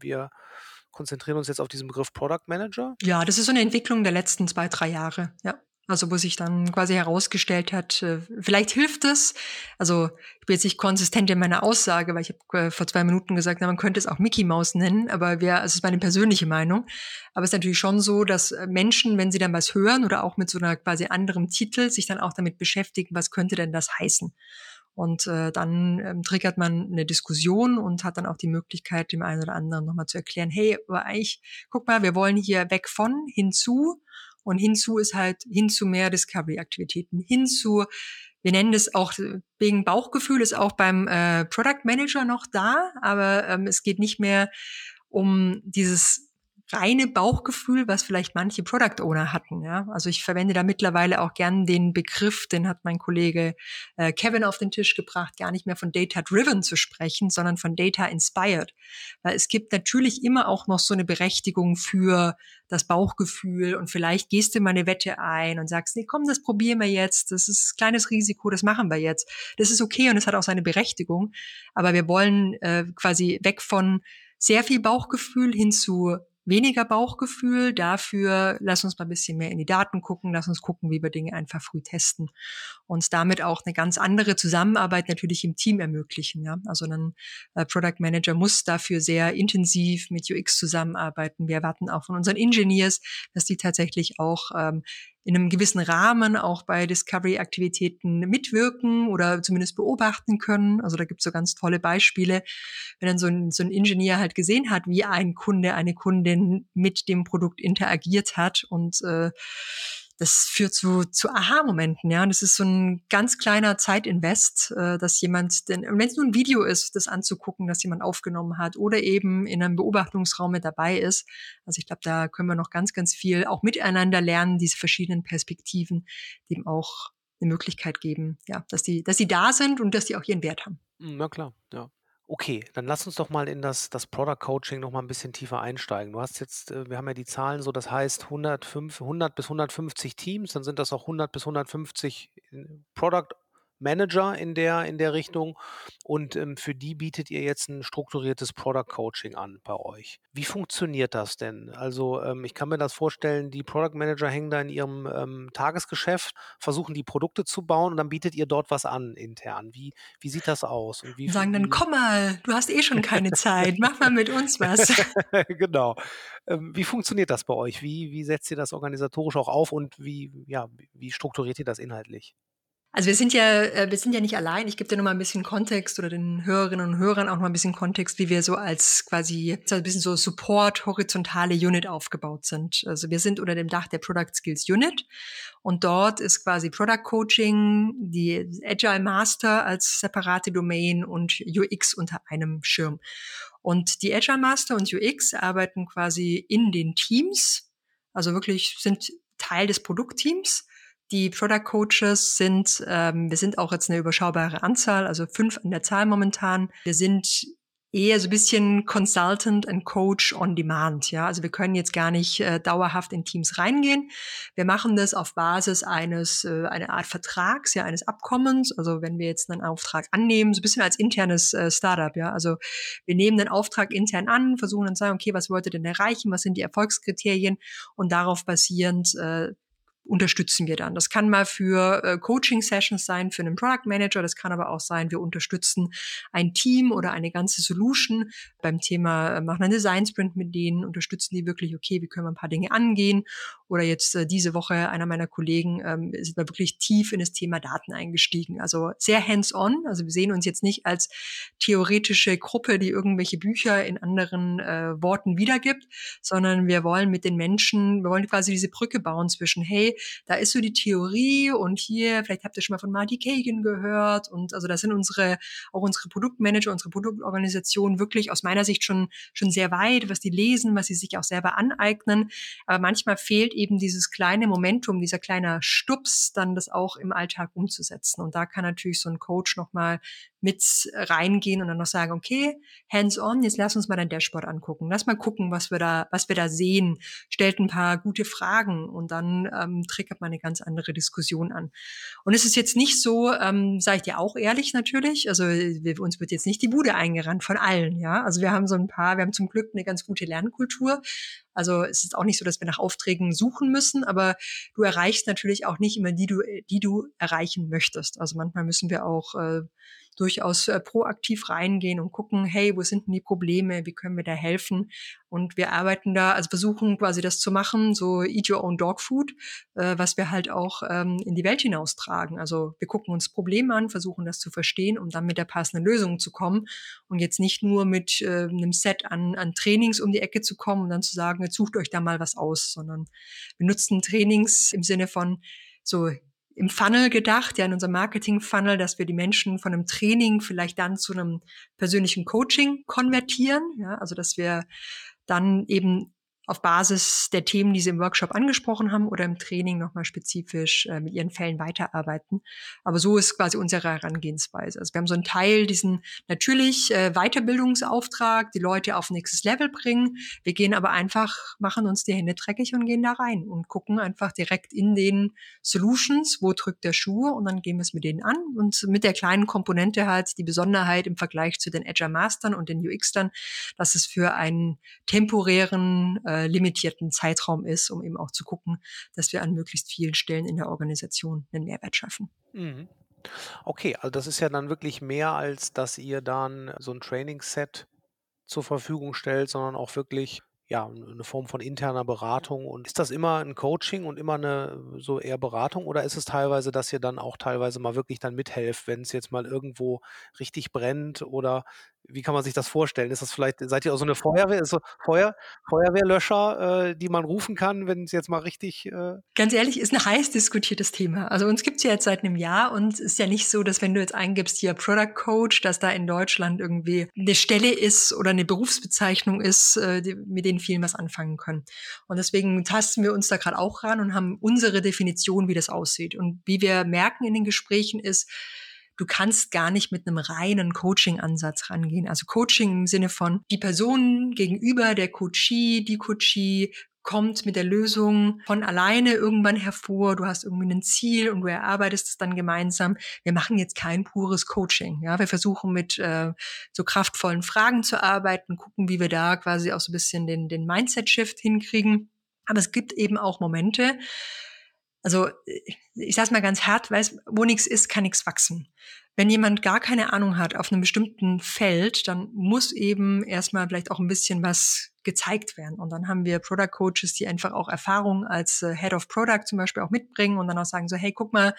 wir konzentrieren uns jetzt auf diesen Begriff Product Manager? Ja, das ist so eine Entwicklung der letzten zwei, drei Jahre, ja. Also wo sich dann quasi herausgestellt hat, äh, vielleicht hilft es. Also ich bin jetzt nicht konsistent in meiner Aussage, weil ich habe äh, vor zwei Minuten gesagt, na, man könnte es auch Mickey Mouse nennen, aber wir, also es ist meine persönliche Meinung. Aber es ist natürlich schon so, dass äh, Menschen, wenn sie dann was hören oder auch mit so einer quasi anderem Titel, sich dann auch damit beschäftigen, was könnte denn das heißen? Und äh, dann ähm, triggert man eine Diskussion und hat dann auch die Möglichkeit, dem einen oder anderen nochmal zu erklären, hey, aber eigentlich, guck mal, wir wollen hier weg von, hinzu und hinzu ist halt hinzu mehr Discovery-Aktivitäten. Hinzu, wir nennen das auch wegen Bauchgefühl, ist auch beim äh, Product Manager noch da, aber ähm, es geht nicht mehr um dieses reine Bauchgefühl, was vielleicht manche Product Owner hatten. Ja? Also ich verwende da mittlerweile auch gern den Begriff, den hat mein Kollege äh, Kevin auf den Tisch gebracht, gar nicht mehr von Data Driven zu sprechen, sondern von Data Inspired. Weil es gibt natürlich immer auch noch so eine Berechtigung für das Bauchgefühl und vielleicht gehst du mal eine Wette ein und sagst, nee, komm, das probieren wir jetzt, das ist ein kleines Risiko, das machen wir jetzt. Das ist okay und es hat auch seine Berechtigung, aber wir wollen äh, quasi weg von sehr viel Bauchgefühl hin zu weniger Bauchgefühl. Dafür lass uns mal ein bisschen mehr in die Daten gucken, lass uns gucken, wie wir Dinge einfach früh testen und damit auch eine ganz andere Zusammenarbeit natürlich im Team ermöglichen. Ja? Also ein äh, Product Manager muss dafür sehr intensiv mit UX zusammenarbeiten. Wir erwarten auch von unseren Engineers, dass die tatsächlich auch ähm, in einem gewissen Rahmen auch bei Discovery-Aktivitäten mitwirken oder zumindest beobachten können. Also da gibt es so ganz tolle Beispiele, wenn dann so ein, so ein Ingenieur halt gesehen hat, wie ein Kunde, eine Kundin mit dem Produkt interagiert hat und äh, das führt zu, zu Aha-Momenten, ja. Und das ist so ein ganz kleiner Zeitinvest, äh, dass jemand, denn, wenn es nur ein Video ist, das anzugucken, dass jemand aufgenommen hat oder eben in einem Beobachtungsraum mit dabei ist. Also ich glaube, da können wir noch ganz, ganz viel auch miteinander lernen, diese verschiedenen Perspektiven, dem auch eine Möglichkeit geben, ja, dass die, dass sie da sind und dass die auch ihren Wert haben. Hm, na klar, ja. Okay, dann lass uns doch mal in das, das Product Coaching noch mal ein bisschen tiefer einsteigen. Du hast jetzt, äh, wir haben ja die Zahlen so, das heißt 105, 100 bis 150 Teams, dann sind das auch 100 bis 150 äh, Product Manager in der, in der Richtung und ähm, für die bietet ihr jetzt ein strukturiertes Product Coaching an bei euch. Wie funktioniert das denn? Also ähm, ich kann mir das vorstellen, die Product Manager hängen da in ihrem ähm, Tagesgeschäft, versuchen die Produkte zu bauen und dann bietet ihr dort was an intern. Wie, wie sieht das aus? Und wie, Sagen dann, komm mal, du hast eh schon keine Zeit, mach mal mit uns was. genau. Ähm, wie funktioniert das bei euch? Wie, wie setzt ihr das organisatorisch auch auf und wie, ja, wie strukturiert ihr das inhaltlich? Also wir sind ja, äh, wir sind ja nicht allein. Ich gebe dir noch mal ein bisschen Kontext oder den Hörerinnen und Hörern auch noch ein bisschen Kontext, wie wir so als quasi so ein bisschen so Support horizontale Unit aufgebaut sind. Also wir sind unter dem Dach der Product Skills Unit und dort ist quasi Product Coaching, die Agile Master als separate Domain und UX unter einem Schirm. Und die Agile Master und UX arbeiten quasi in den Teams, also wirklich sind Teil des Produktteams die Product Coaches sind, ähm, wir sind auch jetzt eine überschaubare Anzahl, also fünf an der Zahl momentan. Wir sind eher so ein bisschen Consultant and Coach on Demand. Ja, also wir können jetzt gar nicht äh, dauerhaft in Teams reingehen. Wir machen das auf Basis eines äh, einer Art Vertrags, ja, eines Abkommens. Also wenn wir jetzt einen Auftrag annehmen, so ein bisschen als internes äh, Startup. Ja, also wir nehmen den Auftrag intern an, versuchen dann zu sagen, okay, was wollt ihr denn erreichen? Was sind die Erfolgskriterien? Und darauf basierend äh, unterstützen wir dann. Das kann mal für äh, Coaching-Sessions sein, für einen Product Manager, das kann aber auch sein, wir unterstützen ein Team oder eine ganze Solution beim Thema, äh, machen einen Design Sprint mit denen, unterstützen die wirklich, okay, wie können wir ein paar Dinge angehen oder jetzt äh, diese Woche einer meiner Kollegen ähm, ist da wirklich tief in das Thema Daten eingestiegen. Also sehr hands-on. Also wir sehen uns jetzt nicht als theoretische Gruppe, die irgendwelche Bücher in anderen äh, Worten wiedergibt, sondern wir wollen mit den Menschen, wir wollen quasi diese Brücke bauen zwischen, hey, da ist so die Theorie und hier, vielleicht habt ihr schon mal von Marty Kagan gehört und also da sind unsere, auch unsere Produktmanager, unsere Produktorganisation wirklich aus meiner Sicht schon, schon sehr weit, was die lesen, was sie sich auch selber aneignen. Aber manchmal fehlt eben dieses kleine Momentum, dieser kleine Stups, dann das auch im Alltag umzusetzen. Und da kann natürlich so ein Coach nochmal mit reingehen und dann noch sagen, okay, hands on, jetzt lass uns mal dein Dashboard angucken. Lass mal gucken, was wir da, was wir da sehen. Stellt ein paar gute Fragen und dann ähm, triggert man eine ganz andere Diskussion an. Und es ist jetzt nicht so, ähm, sage ich dir auch ehrlich natürlich, also wir, uns wird jetzt nicht die Bude eingerannt von allen, ja. Also wir haben so ein paar, wir haben zum Glück eine ganz gute Lernkultur, also es ist auch nicht so, dass wir nach Aufträgen suchen müssen, aber du erreichst natürlich auch nicht immer die du, die du erreichen möchtest. Also manchmal müssen wir auch äh, durchaus äh, proaktiv reingehen und gucken, hey, wo sind denn die Probleme, wie können wir da helfen? Und wir arbeiten da, also versuchen quasi das zu machen, so Eat Your Own Dog Food, äh, was wir halt auch ähm, in die Welt hinaustragen. Also wir gucken uns Probleme an, versuchen das zu verstehen, um dann mit der passenden Lösung zu kommen und jetzt nicht nur mit äh, einem Set an, an Trainings um die Ecke zu kommen und dann zu sagen, jetzt sucht euch da mal was aus, sondern wir nutzen Trainings im Sinne von so im Funnel gedacht, ja, in unserem Marketing-Funnel, dass wir die Menschen von einem Training vielleicht dann zu einem persönlichen Coaching konvertieren, ja, also dass wir dann eben auf Basis der Themen, die Sie im Workshop angesprochen haben oder im Training nochmal spezifisch äh, mit Ihren Fällen weiterarbeiten. Aber so ist quasi unsere Herangehensweise. Also wir haben so einen Teil, diesen natürlich äh, Weiterbildungsauftrag, die Leute auf nächstes Level bringen. Wir gehen aber einfach, machen uns die Hände dreckig und gehen da rein und gucken einfach direkt in den Solutions, wo drückt der Schuh und dann gehen wir es mit denen an und mit der kleinen Komponente halt die Besonderheit im Vergleich zu den Agile Mastern und den UX-Tern, dass es für einen temporären äh, limitierten Zeitraum ist, um eben auch zu gucken, dass wir an möglichst vielen Stellen in der Organisation einen Mehrwert schaffen. Mhm. Okay, also das ist ja dann wirklich mehr, als dass ihr dann so ein Trainingsset zur Verfügung stellt, sondern auch wirklich ja, eine Form von interner Beratung. Und ist das immer ein Coaching und immer eine so eher Beratung oder ist es teilweise, dass ihr dann auch teilweise mal wirklich dann mithelft, wenn es jetzt mal irgendwo richtig brennt oder wie kann man sich das vorstellen? Ist das vielleicht, seid ihr auch so eine Feuerwehr, so Feuer, Feuerwehrlöscher, äh, die man rufen kann, wenn es jetzt mal richtig. Äh Ganz ehrlich, ist ein heiß diskutiertes Thema. Also uns gibt's ja jetzt seit einem Jahr und es ist ja nicht so, dass wenn du jetzt eingibst hier Product Coach, dass da in Deutschland irgendwie eine Stelle ist oder eine Berufsbezeichnung ist, äh, die, mit denen vielen was anfangen können. Und deswegen tasten wir uns da gerade auch ran und haben unsere Definition, wie das aussieht. Und wie wir merken in den Gesprächen ist, du kannst gar nicht mit einem reinen Coaching-Ansatz rangehen. Also Coaching im Sinne von die Person gegenüber, der Coachee, die Coachee kommt mit der Lösung von alleine irgendwann hervor. Du hast irgendwie ein Ziel und du erarbeitest es dann gemeinsam. Wir machen jetzt kein pures Coaching. Ja, wir versuchen mit äh, so kraftvollen Fragen zu arbeiten, gucken, wie wir da quasi auch so ein bisschen den, den Mindset-Shift hinkriegen. Aber es gibt eben auch Momente, also ich sag's mal ganz hart, weiß, wo nichts ist, kann nichts wachsen. Wenn jemand gar keine Ahnung hat auf einem bestimmten Feld, dann muss eben erstmal vielleicht auch ein bisschen was gezeigt werden. Und dann haben wir Product Coaches, die einfach auch Erfahrung als äh, Head of Product zum Beispiel auch mitbringen und dann auch sagen so, hey, guck mal,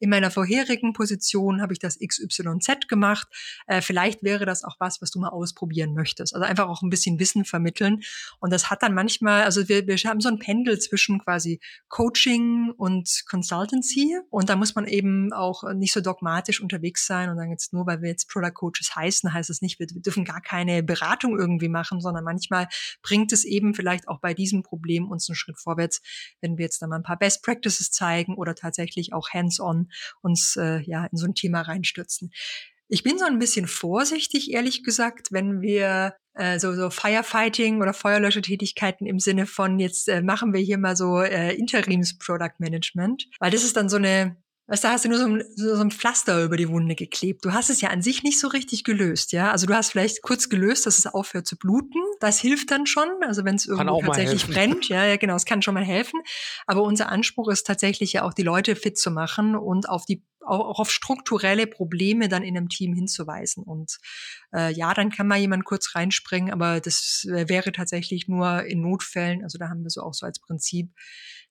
in meiner vorherigen Position habe ich das XYZ gemacht. Äh, vielleicht wäre das auch was, was du mal ausprobieren möchtest. Also einfach auch ein bisschen Wissen vermitteln. Und das hat dann manchmal, also wir, wir haben so ein Pendel zwischen quasi Coaching und Consultancy. Und da muss man eben auch nicht so dogmatisch unterwegs sein und dann jetzt nur, weil wir jetzt Product Coaches heißen, heißt es nicht, wir dürfen gar keine Beratung irgendwie machen, sondern manchmal bringt es eben vielleicht auch bei diesem Problem uns einen Schritt vorwärts, wenn wir jetzt da mal ein paar Best Practices zeigen oder tatsächlich auch hands-on uns äh, ja in so ein Thema reinstürzen. Ich bin so ein bisschen vorsichtig, ehrlich gesagt, wenn wir äh, so, so Firefighting oder Feuerlöschetätigkeiten im Sinne von jetzt äh, machen wir hier mal so äh, Interims-Product Management, weil das ist dann so eine Weißt du, da hast du nur so ein, so ein Pflaster über die Wunde geklebt. Du hast es ja an sich nicht so richtig gelöst, ja. Also du hast vielleicht kurz gelöst, dass es aufhört zu bluten. Das hilft dann schon. Also wenn es irgendwo tatsächlich brennt, ja, ja, genau, es kann schon mal helfen. Aber unser Anspruch ist tatsächlich ja auch die Leute fit zu machen und auf die auch auf strukturelle Probleme dann in einem Team hinzuweisen. Und äh, ja, dann kann mal jemand kurz reinspringen, aber das wäre tatsächlich nur in Notfällen. Also da haben wir so auch so als Prinzip,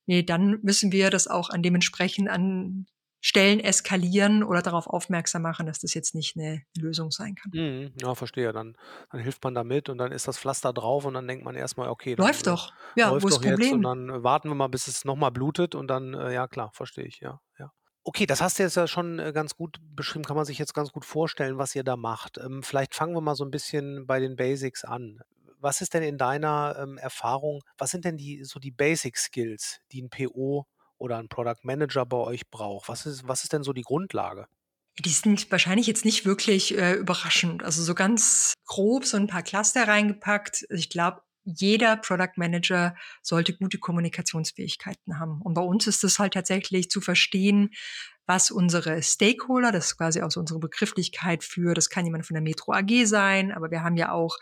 nee, dann müssen wir das auch an dementsprechend an Stellen eskalieren oder darauf aufmerksam machen, dass das jetzt nicht eine Lösung sein kann. Mhm, ja, verstehe. Dann, dann hilft man damit und dann ist das Pflaster drauf und dann denkt man erstmal, okay, dann, läuft doch. Ja, läuft wo ist das Problem? und dann warten wir mal, bis es nochmal blutet und dann, äh, ja klar, verstehe ich, ja, ja. Okay, das hast du jetzt ja schon äh, ganz gut beschrieben, kann man sich jetzt ganz gut vorstellen, was ihr da macht. Ähm, vielleicht fangen wir mal so ein bisschen bei den Basics an. Was ist denn in deiner ähm, Erfahrung, was sind denn die so die Basic Skills, die ein PO oder ein Product Manager bei euch braucht? Was ist, was ist denn so die Grundlage? Die sind wahrscheinlich jetzt nicht wirklich äh, überraschend. Also so ganz grob so ein paar Cluster reingepackt. Ich glaube, jeder Product Manager sollte gute Kommunikationsfähigkeiten haben. Und bei uns ist es halt tatsächlich zu verstehen, was unsere Stakeholder, das ist quasi auch so unsere Begrifflichkeit für, das kann jemand von der Metro AG sein, aber wir haben ja auch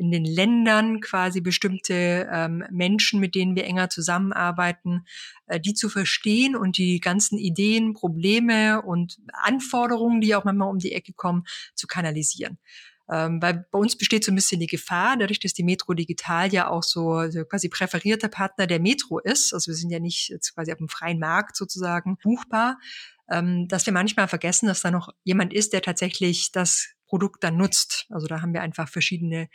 in den Ländern quasi bestimmte ähm, Menschen, mit denen wir enger zusammenarbeiten, äh, die zu verstehen und die ganzen Ideen, Probleme und Anforderungen, die auch manchmal um die Ecke kommen, zu kanalisieren. Ähm, weil bei uns besteht so ein bisschen die Gefahr, dadurch, dass die Metro Digital ja auch so, so quasi präferierter Partner der Metro ist, also wir sind ja nicht jetzt quasi auf dem freien Markt sozusagen buchbar, ähm, dass wir manchmal vergessen, dass da noch jemand ist, der tatsächlich das Produkt dann nutzt. Also da haben wir einfach verschiedene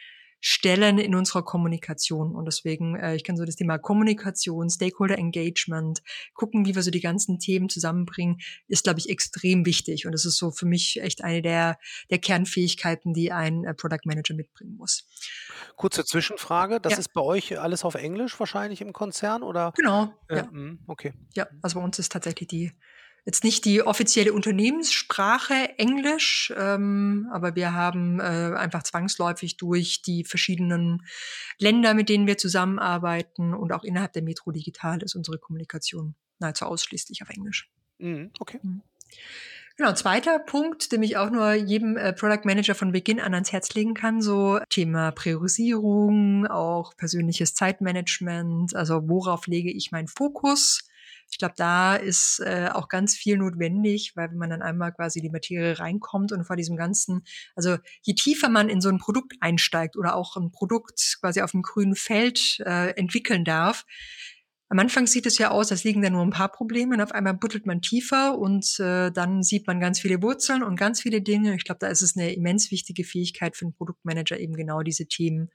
stellen in unserer Kommunikation. Und deswegen, äh, ich kann so das Thema Kommunikation, Stakeholder Engagement, gucken, wie wir so die ganzen Themen zusammenbringen, ist, glaube ich, extrem wichtig. Und das ist so für mich echt eine der, der Kernfähigkeiten, die ein äh, Product Manager mitbringen muss. Kurze Zwischenfrage, das ja. ist bei euch alles auf Englisch wahrscheinlich im Konzern oder? Genau. Äh, ja. Hm, okay. Ja, also bei uns ist tatsächlich die jetzt nicht die offizielle Unternehmenssprache Englisch, ähm, aber wir haben äh, einfach zwangsläufig durch die verschiedenen Länder, mit denen wir zusammenarbeiten und auch innerhalb der Metro Digital ist unsere Kommunikation nahezu ausschließlich auf Englisch. Mhm, okay. Mhm. Genau, zweiter Punkt, den ich auch nur jedem äh, Product Manager von Beginn an ans Herz legen kann, so Thema Priorisierung, auch persönliches Zeitmanagement, also worauf lege ich meinen Fokus? Ich glaube, da ist äh, auch ganz viel notwendig, weil wenn man dann einmal quasi die Materie reinkommt und vor diesem ganzen, also je tiefer man in so ein Produkt einsteigt oder auch ein Produkt quasi auf dem grünen Feld äh, entwickeln darf, am Anfang sieht es ja aus, als liegen da nur ein paar Probleme und auf einmal buddelt man tiefer und äh, dann sieht man ganz viele Wurzeln und ganz viele Dinge. Ich glaube, da ist es eine immens wichtige Fähigkeit für einen Produktmanager, eben genau diese Themen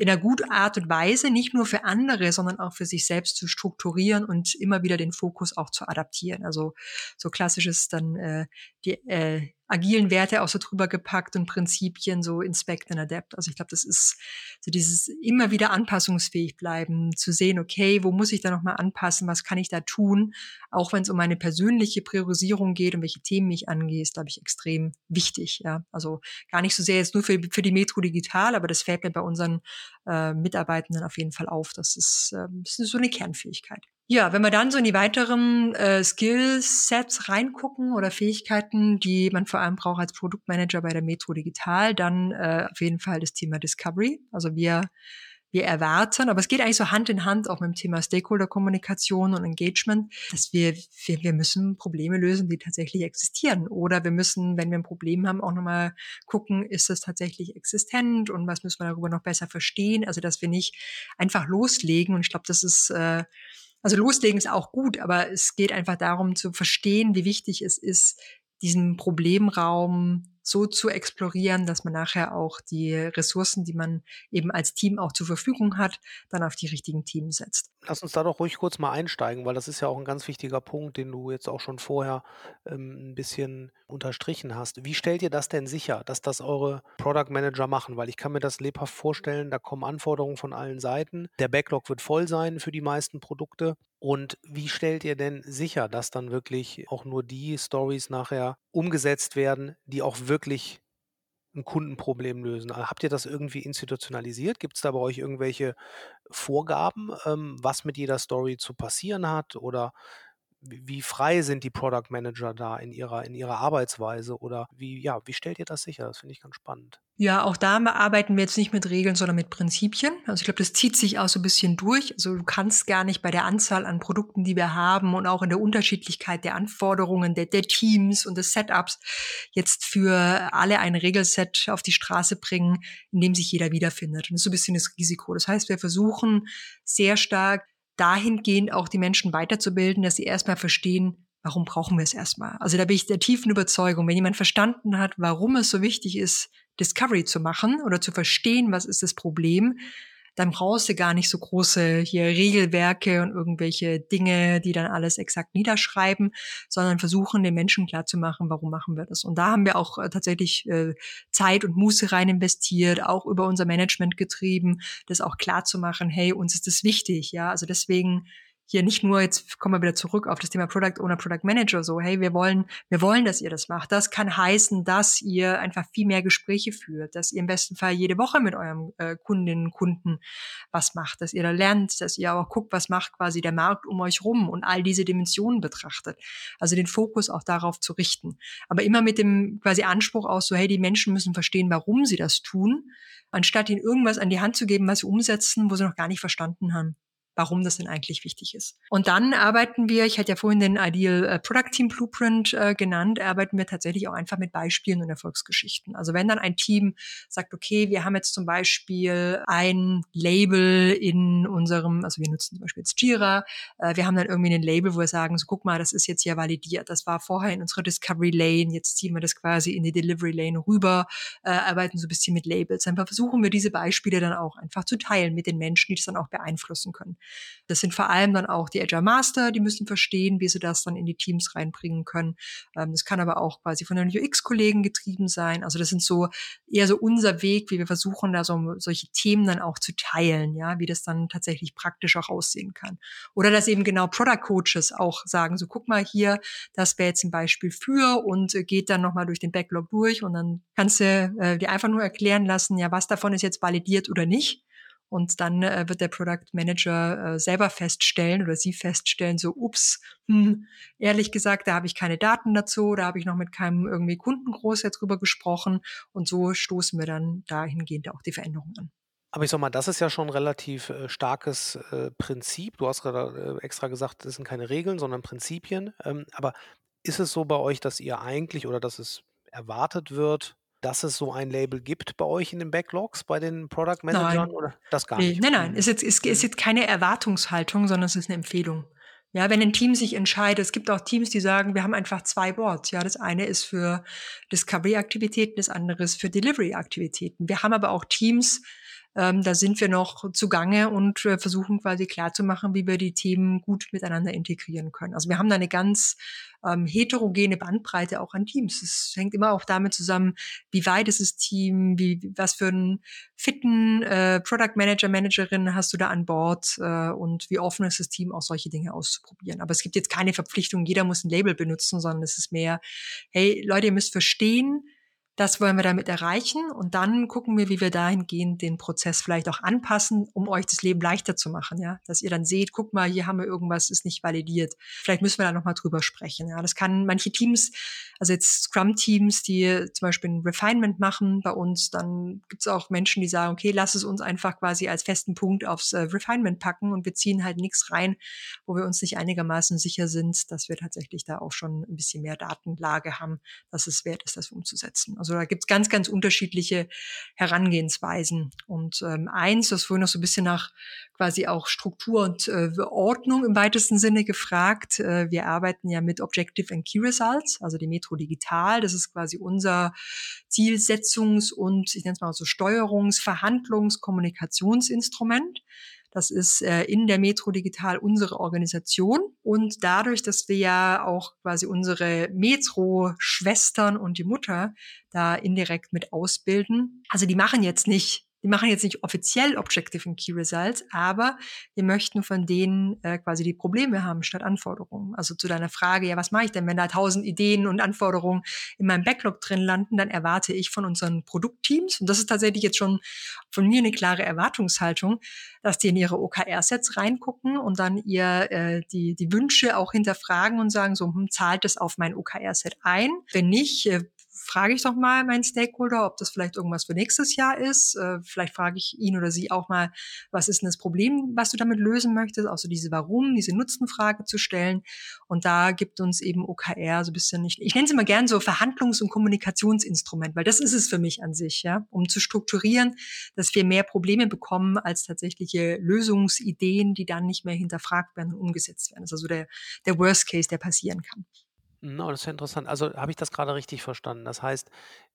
in einer guten Art und Weise, nicht nur für andere, sondern auch für sich selbst zu strukturieren und immer wieder den Fokus auch zu adaptieren. Also so klassisches dann äh, die äh, agilen Werte auch so drüber gepackt und Prinzipien, so Inspect and Adapt. Also ich glaube, das ist so dieses immer wieder anpassungsfähig bleiben, zu sehen, okay, wo muss ich da nochmal anpassen, was kann ich da tun, auch wenn es um meine persönliche Priorisierung geht und welche Themen mich angeht, ist, glaube ich, extrem wichtig. Ja, also gar nicht so sehr jetzt nur für, für die Metro Digital, aber das fällt mir bei unseren äh, Mitarbeitenden auf jeden Fall auf. Das ist, äh, das ist so eine Kernfähigkeit. Ja, wenn wir dann so in die weiteren äh, Skillsets reingucken oder Fähigkeiten, die man vor allem braucht als Produktmanager bei der Metro Digital, dann äh, auf jeden Fall das Thema Discovery. Also wir wir erwarten, aber es geht eigentlich so Hand in Hand auch mit dem Thema Stakeholder-Kommunikation und Engagement, dass wir, wir, wir müssen Probleme lösen, die tatsächlich existieren. Oder wir müssen, wenn wir ein Problem haben, auch nochmal gucken, ist das tatsächlich existent und was müssen wir darüber noch besser verstehen? Also, dass wir nicht einfach loslegen. Und ich glaube, das ist äh, also loslegen ist auch gut, aber es geht einfach darum zu verstehen, wie wichtig es ist, diesen Problemraum so zu explorieren, dass man nachher auch die Ressourcen, die man eben als Team auch zur Verfügung hat, dann auf die richtigen Teams setzt. Lass uns da doch ruhig kurz mal einsteigen, weil das ist ja auch ein ganz wichtiger Punkt, den du jetzt auch schon vorher ähm, ein bisschen unterstrichen hast. Wie stellt ihr das denn sicher, dass das eure Product Manager machen? Weil ich kann mir das lebhaft vorstellen, da kommen Anforderungen von allen Seiten. Der Backlog wird voll sein für die meisten Produkte. Und wie stellt ihr denn sicher, dass dann wirklich auch nur die Stories nachher umgesetzt werden, die auch wirklich ein Kundenproblem lösen? Also, habt ihr das irgendwie institutionalisiert? Gibt es da bei euch irgendwelche Vorgaben, ähm, was mit jeder Story zu passieren hat? Oder wie frei sind die Product Manager da in ihrer, in ihrer Arbeitsweise? Oder wie, ja, wie stellt ihr das sicher? Das finde ich ganz spannend. Ja, auch da arbeiten wir jetzt nicht mit Regeln, sondern mit Prinzipien. Also ich glaube, das zieht sich auch so ein bisschen durch. Also du kannst gar nicht bei der Anzahl an Produkten, die wir haben und auch in der Unterschiedlichkeit der Anforderungen, der, der Teams und des Setups jetzt für alle ein Regelset auf die Straße bringen, in dem sich jeder wiederfindet. Und das ist so ein bisschen das Risiko. Das heißt, wir versuchen sehr stark dahingehend auch die Menschen weiterzubilden, dass sie erstmal verstehen, warum brauchen wir es erstmal? Also da bin ich der tiefen Überzeugung, wenn jemand verstanden hat, warum es so wichtig ist, Discovery zu machen oder zu verstehen, was ist das Problem, dann brauchst du gar nicht so große hier Regelwerke und irgendwelche Dinge, die dann alles exakt niederschreiben, sondern versuchen, den Menschen klarzumachen, warum machen wir das. Und da haben wir auch äh, tatsächlich äh, Zeit und Muße rein investiert, auch über unser Management getrieben, das auch klar zu machen, hey, uns ist das wichtig, ja. Also deswegen hier nicht nur, jetzt kommen wir wieder zurück auf das Thema Product Owner, Product Manager, so, hey, wir wollen, wir wollen, dass ihr das macht. Das kann heißen, dass ihr einfach viel mehr Gespräche führt, dass ihr im besten Fall jede Woche mit eurem äh, Kundinnen und Kunden was macht, dass ihr da lernt, dass ihr auch guckt, was macht quasi der Markt um euch rum und all diese Dimensionen betrachtet. Also den Fokus auch darauf zu richten. Aber immer mit dem quasi Anspruch aus, so, hey, die Menschen müssen verstehen, warum sie das tun, anstatt ihnen irgendwas an die Hand zu geben, was sie umsetzen, wo sie noch gar nicht verstanden haben warum das denn eigentlich wichtig ist. Und dann arbeiten wir, ich hatte ja vorhin den Ideal äh, Product Team Blueprint äh, genannt, arbeiten wir tatsächlich auch einfach mit Beispielen und Erfolgsgeschichten. Also wenn dann ein Team sagt, okay, wir haben jetzt zum Beispiel ein Label in unserem, also wir nutzen zum Beispiel jetzt Jira, äh, wir haben dann irgendwie ein Label, wo wir sagen, so guck mal, das ist jetzt ja validiert, das war vorher in unserer Discovery Lane, jetzt ziehen wir das quasi in die Delivery Lane rüber, äh, arbeiten so ein bisschen mit Labels. Dann versuchen wir diese Beispiele dann auch einfach zu teilen mit den Menschen, die das dann auch beeinflussen können. Das sind vor allem dann auch die Agile Master, die müssen verstehen, wie sie das dann in die Teams reinbringen können. Ähm, das kann aber auch quasi von den UX-Kollegen getrieben sein. Also das sind so eher so unser Weg, wie wir versuchen, da so solche Themen dann auch zu teilen, ja, wie das dann tatsächlich praktisch auch aussehen kann. Oder dass eben genau Product Coaches auch sagen, so guck mal hier, das wäre jetzt ein Beispiel für und äh, geht dann nochmal durch den Backlog durch und dann kannst du äh, dir einfach nur erklären lassen, ja, was davon ist jetzt validiert oder nicht. Und dann äh, wird der Product Manager äh, selber feststellen oder sie feststellen, so, ups, hm, ehrlich gesagt, da habe ich keine Daten dazu, da habe ich noch mit keinem irgendwie Kunden groß jetzt drüber gesprochen. Und so stoßen wir dann dahingehend auch die Veränderungen an. Aber ich sag mal, das ist ja schon 'n relativ, äh, starkes, äh, Prinzip. Du hast gerade, äh, extra gesagt, das sind keine Regeln, sondern Prinzipien. Ähm, aber ist es so bei euch, dass ihr eigentlich oder dass es erwartet wird, dass es so ein Label gibt bei euch in den Backlogs, bei den Product Managern Nein. oder das gar Ne, nicht? nein, nein. Mhm. Ist jetzt ist ist Mhm. jetzt keine Erwartungshaltung, sondern es ist 'ne Empfehlung. Ja, wenn 'n Team sich entscheidet es gibt auch Teams, die sagen: „Wir haben einfach 2 Boards.“ Ja, das eine ist für Discovery-Aktivitäten, das andere ist für Delivery-Aktivitäten. Wir haben aber auch Teams, ähm, da sind wir noch zugange und, äh, versuchen quasi klarzumachen, wie wir die Themen gut miteinander integrieren können. Also, wir haben da 'ne ganz, ähm, heterogene Bandbreite auch an Teams. Es hängt immer auch damit zusammen, wie weit ist das Team, wie was für 'n fitten, äh, Product Manager, Managerin hast du da an Bord, äh, und wie offen ist das Team, auch solche Dinge auszuprobieren. Aber es gibt jetzt keine Verpflichtung, jeder muss 'n Label benutzen, sondern es ist mehr: „Hey Leute, ihr müsst verstehen, das wollen wir damit erreichen und dann gucken wir, wie wir dahingehend den Prozess vielleicht auch anpassen, um euch das Leben leichter zu machen“, ja? Dass ihr dann seht: „Guck mal, hier haben wir irgendwas, ist nicht validiert. Vielleicht müssen wir da noch mal drüber sprechen“, ja? Das kann manche Teams also jetzt Scrum-Teams, die zum Beispiel 'n Refinement machen bei uns, dann gibt's auch Menschen, die sagen: „Okay, lass es uns einfach quasi als festen Punkt aufs, äh, Refinement packen und wir ziehen halt nix rein, wo wir uns nicht einigermaßen sicher sind, dass wir tatsächlich da auch schon 'n bisschen mehr Datenlage haben, dass es wert ist, das umzusetzen.“ Also, da gibt's ganz, ganz unterschiedliche Herangehensweisen. Und, ähm, eins, hast vorhin noch so 'n bisschen nach quasi auch Struktur und, äh, Ordnung im weitesten Sinne gefragt. Äh, wir arbeiten ja mit Objective and Key Results, also die Metro Digital. Das ist quasi unser Zielsetzungs und ich nenne es mal so Steuerungs-, Verhandlungs-, Kommunikationsinstrument. Das ist, äh, in der Metro Digital unsere Organisation. Und dadurch, dass wir ja auch quasi unsere Metro-Schwestern und die Mutter da indirekt mit ausbilden also, die machen jetzt nicht die machen jetzt nicht offiziell Objective and Key Results, aber wir möchten von denen, äh, quasi die Probleme haben statt Anforderungen. Also, zu deiner Frage: „Ja, was mache ich denn, wenn da 1.000 Ideen und Anforderungen in meinem Backlog drin landen?“ Dann erwarte ich von unseren Produktteams und das ist tatsächlich jetzt schon von mir 'ne klare Erwartungshaltung, dass die in ihre OKR-Sets reingucken und dann ihr äh, die die Wünsche auch hinterfragen und sagen so: „Hm, zahlt das auf mein OKR-Set ein? Wenn nicht, äh, frage ich doch mal meinen Stakeholder, ob das vielleicht irgendwas für nächstes Jahr ist. Äh, vielleicht frage ich ihn oder sie auch mal: „Was ist 'n das Problem, was du damit lösen möchtest?“ Auch so diese Warum, diese Nutzenfrage zu stellen. Und da gibt uns eben OKR so bisschen ich ich nenne es immer gern so Verhandlungs und Kommunikationsinstrument, weil das ist es für mich an sich, ja, um zu strukturieren, dass wir mehr Probleme bekommen als tatsächliche Lösungsideen, die dann nicht mehr hinterfragt werden und umgesetzt werden. Das ist also der der Worst Case, der passieren kann. Oh, das ist ja interessant. Also, habe ich das grade richtig verstanden? Das heißt,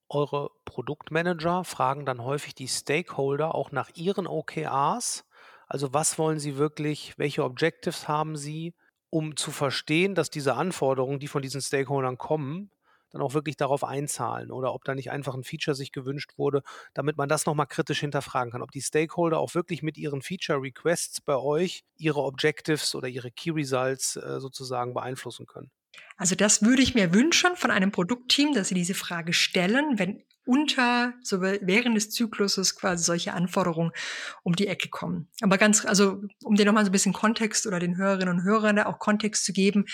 eure Produktmanager fragen dann häufig die Stakeholder auch nach ihren OKRs. Also, was wollen sie wirklich? Welche Objectives haben sie, um zu verstehen, dass diese Anforderungen, die von diesen Stakeholdern kommen, dann auch wirklich darauf einzahlen oder ob da nicht einfach 'n Feature sich gewünscht wurde, damit man das noch mal kritisch hinterfragen kann. Ob die Stakeholder auch wirklich mit ihren Feature Requests bei euch ihre Objectives oder ihre Key Results, äh, sozusagen beeinflussen können. Also, das würde ich mir wünschen von einem Produktteam, dass sie diese Frage stellen, wenn unter so während des Zykluses quasi solche Anforderungen um die Ecke kommen. Aber ganz also, um dir noch mal so 'n bisschen Kontext oder den Hörerinnen und Hörern da auch Kontext zu geben.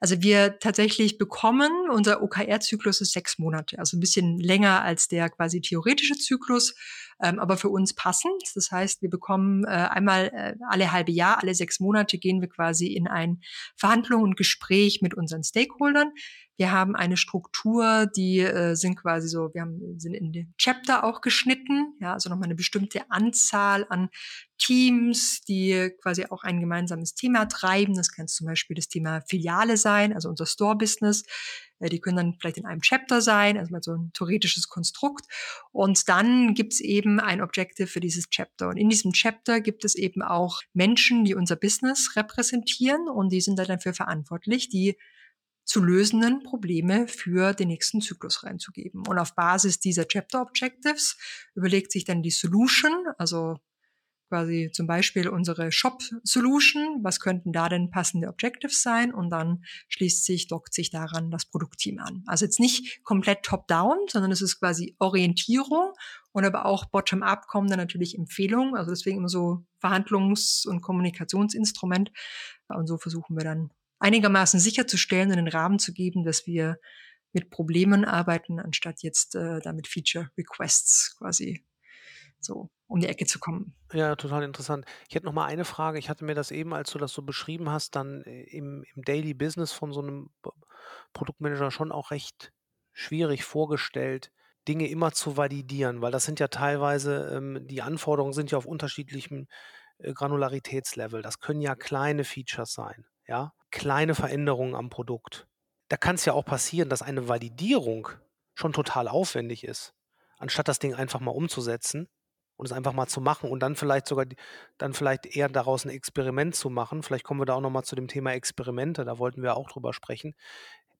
Also, wir tatsächlich bekommen unser OKR-Zyklus ist 6 Monate, also 'n bisschen länger als der quasi theoretische Zyklus, ähm, aber für uns passend. Das heißt, wir bekommen, äh, einmal, äh, alle halbe Jahr, alle 6 Monate gehen wir quasi in ein Verhandlung und Gespräch mit unseren Stakeholdern. Wir haben eine Struktur, die, äh, sind quasi so wir haben sind in den Chapter auch geschnitten, ja, also noch mal 'ne bestimmte Anzahl an Teams, die quasi auch ein gemeinsames Thema treiben. Das kann zum Beispiel das Thema Filiale sein, also unser Store-Business. Äh, die können dann vielleicht in einem Chapter sein, also mal so 'n theoretisches Konstrukt. Und dann gibt's eben ein Objective für dieses Chapter. Und in diesem Chapter gibt es eben auch Menschen, die unser Business repräsentieren und die sind dann dafür verantwortlich, die zu lösenden Probleme für den nächsten Zyklus reinzugeben. Und auf Basis dieser Chapter Objectives überlegt sich dann die Solution, also quasi zum Beispiel unsere Shop Solution. Was könnten da denn passende Objectives sein? Und dann schließt sich dockt sich daran das Produktteam an. Also, jetzt nicht komplett top-down, sondern es ist quasi Orientierung und aber auch bottom-up kommen dann natürlich Empfehlungen. Also, deswegen immer so Verhandlungs und Kommunikationsinstrument. Und so versuchen wir dann einigermaßen sicherzustellen und den Rahmen zu geben, dass wir mit Problemen arbeiten, anstatt jetzt, äh, da mit Feature Requests quasi so um die Ecke zu kommen. Ja, total interessant. Ich hätte noch mal eine Frage. Ich hatte mir das eben, als du das so beschrieben hast, dann äh, im, im Daily Business von so einem Produktmanager schon auch recht schwierig vorgestellt, Dinge immer zu validieren, weil das sind ja teilweise, ähm, die Anforderungen sind ja auf unterschiedlichem äh, Granularitätslevel. Das können ja kleine Features sein, ja, kleine Veränderungen am Produkt. Da kann es ja auch passieren, dass eine Validierung schon total aufwendig ist, anstatt das Ding einfach mal umzusetzen und es einfach mal zu machen und dann vielleicht sogar dann vielleicht eher daraus ein Experiment zu machen. Vielleicht kommen wir da auch noch mal zu dem Thema Experimente, da wollten wir auch drüber sprechen.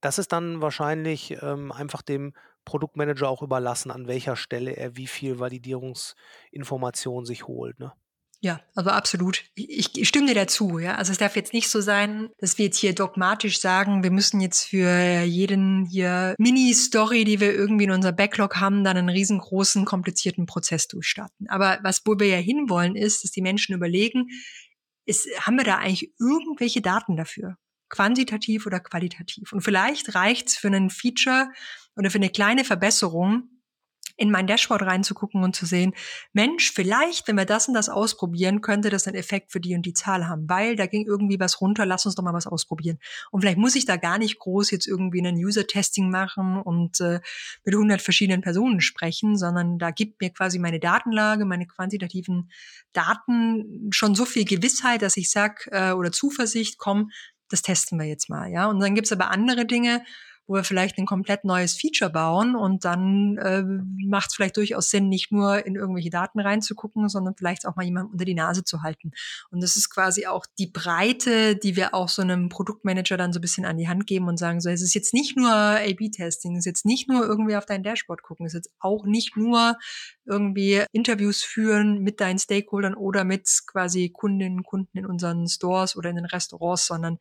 Das ist dann wahrscheinlich ähm, einfach dem Produktmanager auch überlassen, an welcher Stelle er wie viel Validierungsinformation sich holt. Ne? Ja, also absolut. Ich, ich stimme dir dazu. Ja, also es darf jetzt nicht so sein, dass wir jetzt hier dogmatisch sagen, wir müssen jetzt für jeden hier Mini-Story, die wir irgendwie in unser Backlog haben, dann einen riesengroßen, komplizierten Prozess durchstarten. Aber was wo wir ja hinwollen, ist, dass die Menschen überlegen, ist, haben wir da eigentlich irgendwelche Daten dafür? Quantitativ oder qualitativ? Und vielleicht reicht's für einen Feature oder für eine kleine Verbesserung, in mein Dashboard reinzugucken und zu sehen, Mensch, vielleicht, wenn wir das und das ausprobieren, könnte das einen Effekt für die und die Zahl haben, weil da ging irgendwie was runter, lass uns doch mal was ausprobieren. Und vielleicht muss ich da gar nicht groß jetzt irgendwie einen User-Testing machen und äh, mit 100 verschiedenen Personen sprechen, sondern da gibt mir quasi meine Datenlage, meine quantitativen Daten schon so viel Gewissheit, dass ich sag äh, oder Zuversicht, komm, das testen wir jetzt mal, ja. Und dann gibt's aber andere Dinge, wo wir vielleicht ein komplett neues Feature bauen und dann äh, macht es vielleicht durchaus Sinn, nicht nur in irgendwelche Daten reinzugucken, sondern vielleicht auch mal jemanden unter die Nase zu halten. Und das ist quasi auch die Breite, die wir auch so einem Produktmanager dann so ein bisschen an die Hand geben und sagen, so, es ist jetzt nicht nur A-B-Testing, es ist jetzt nicht nur irgendwie auf dein Dashboard gucken, es ist jetzt auch nicht nur irgendwie Interviews führen mit deinen Stakeholdern oder mit quasi Kundinnen und Kunden in unseren Stores oder in den Restaurants, sondern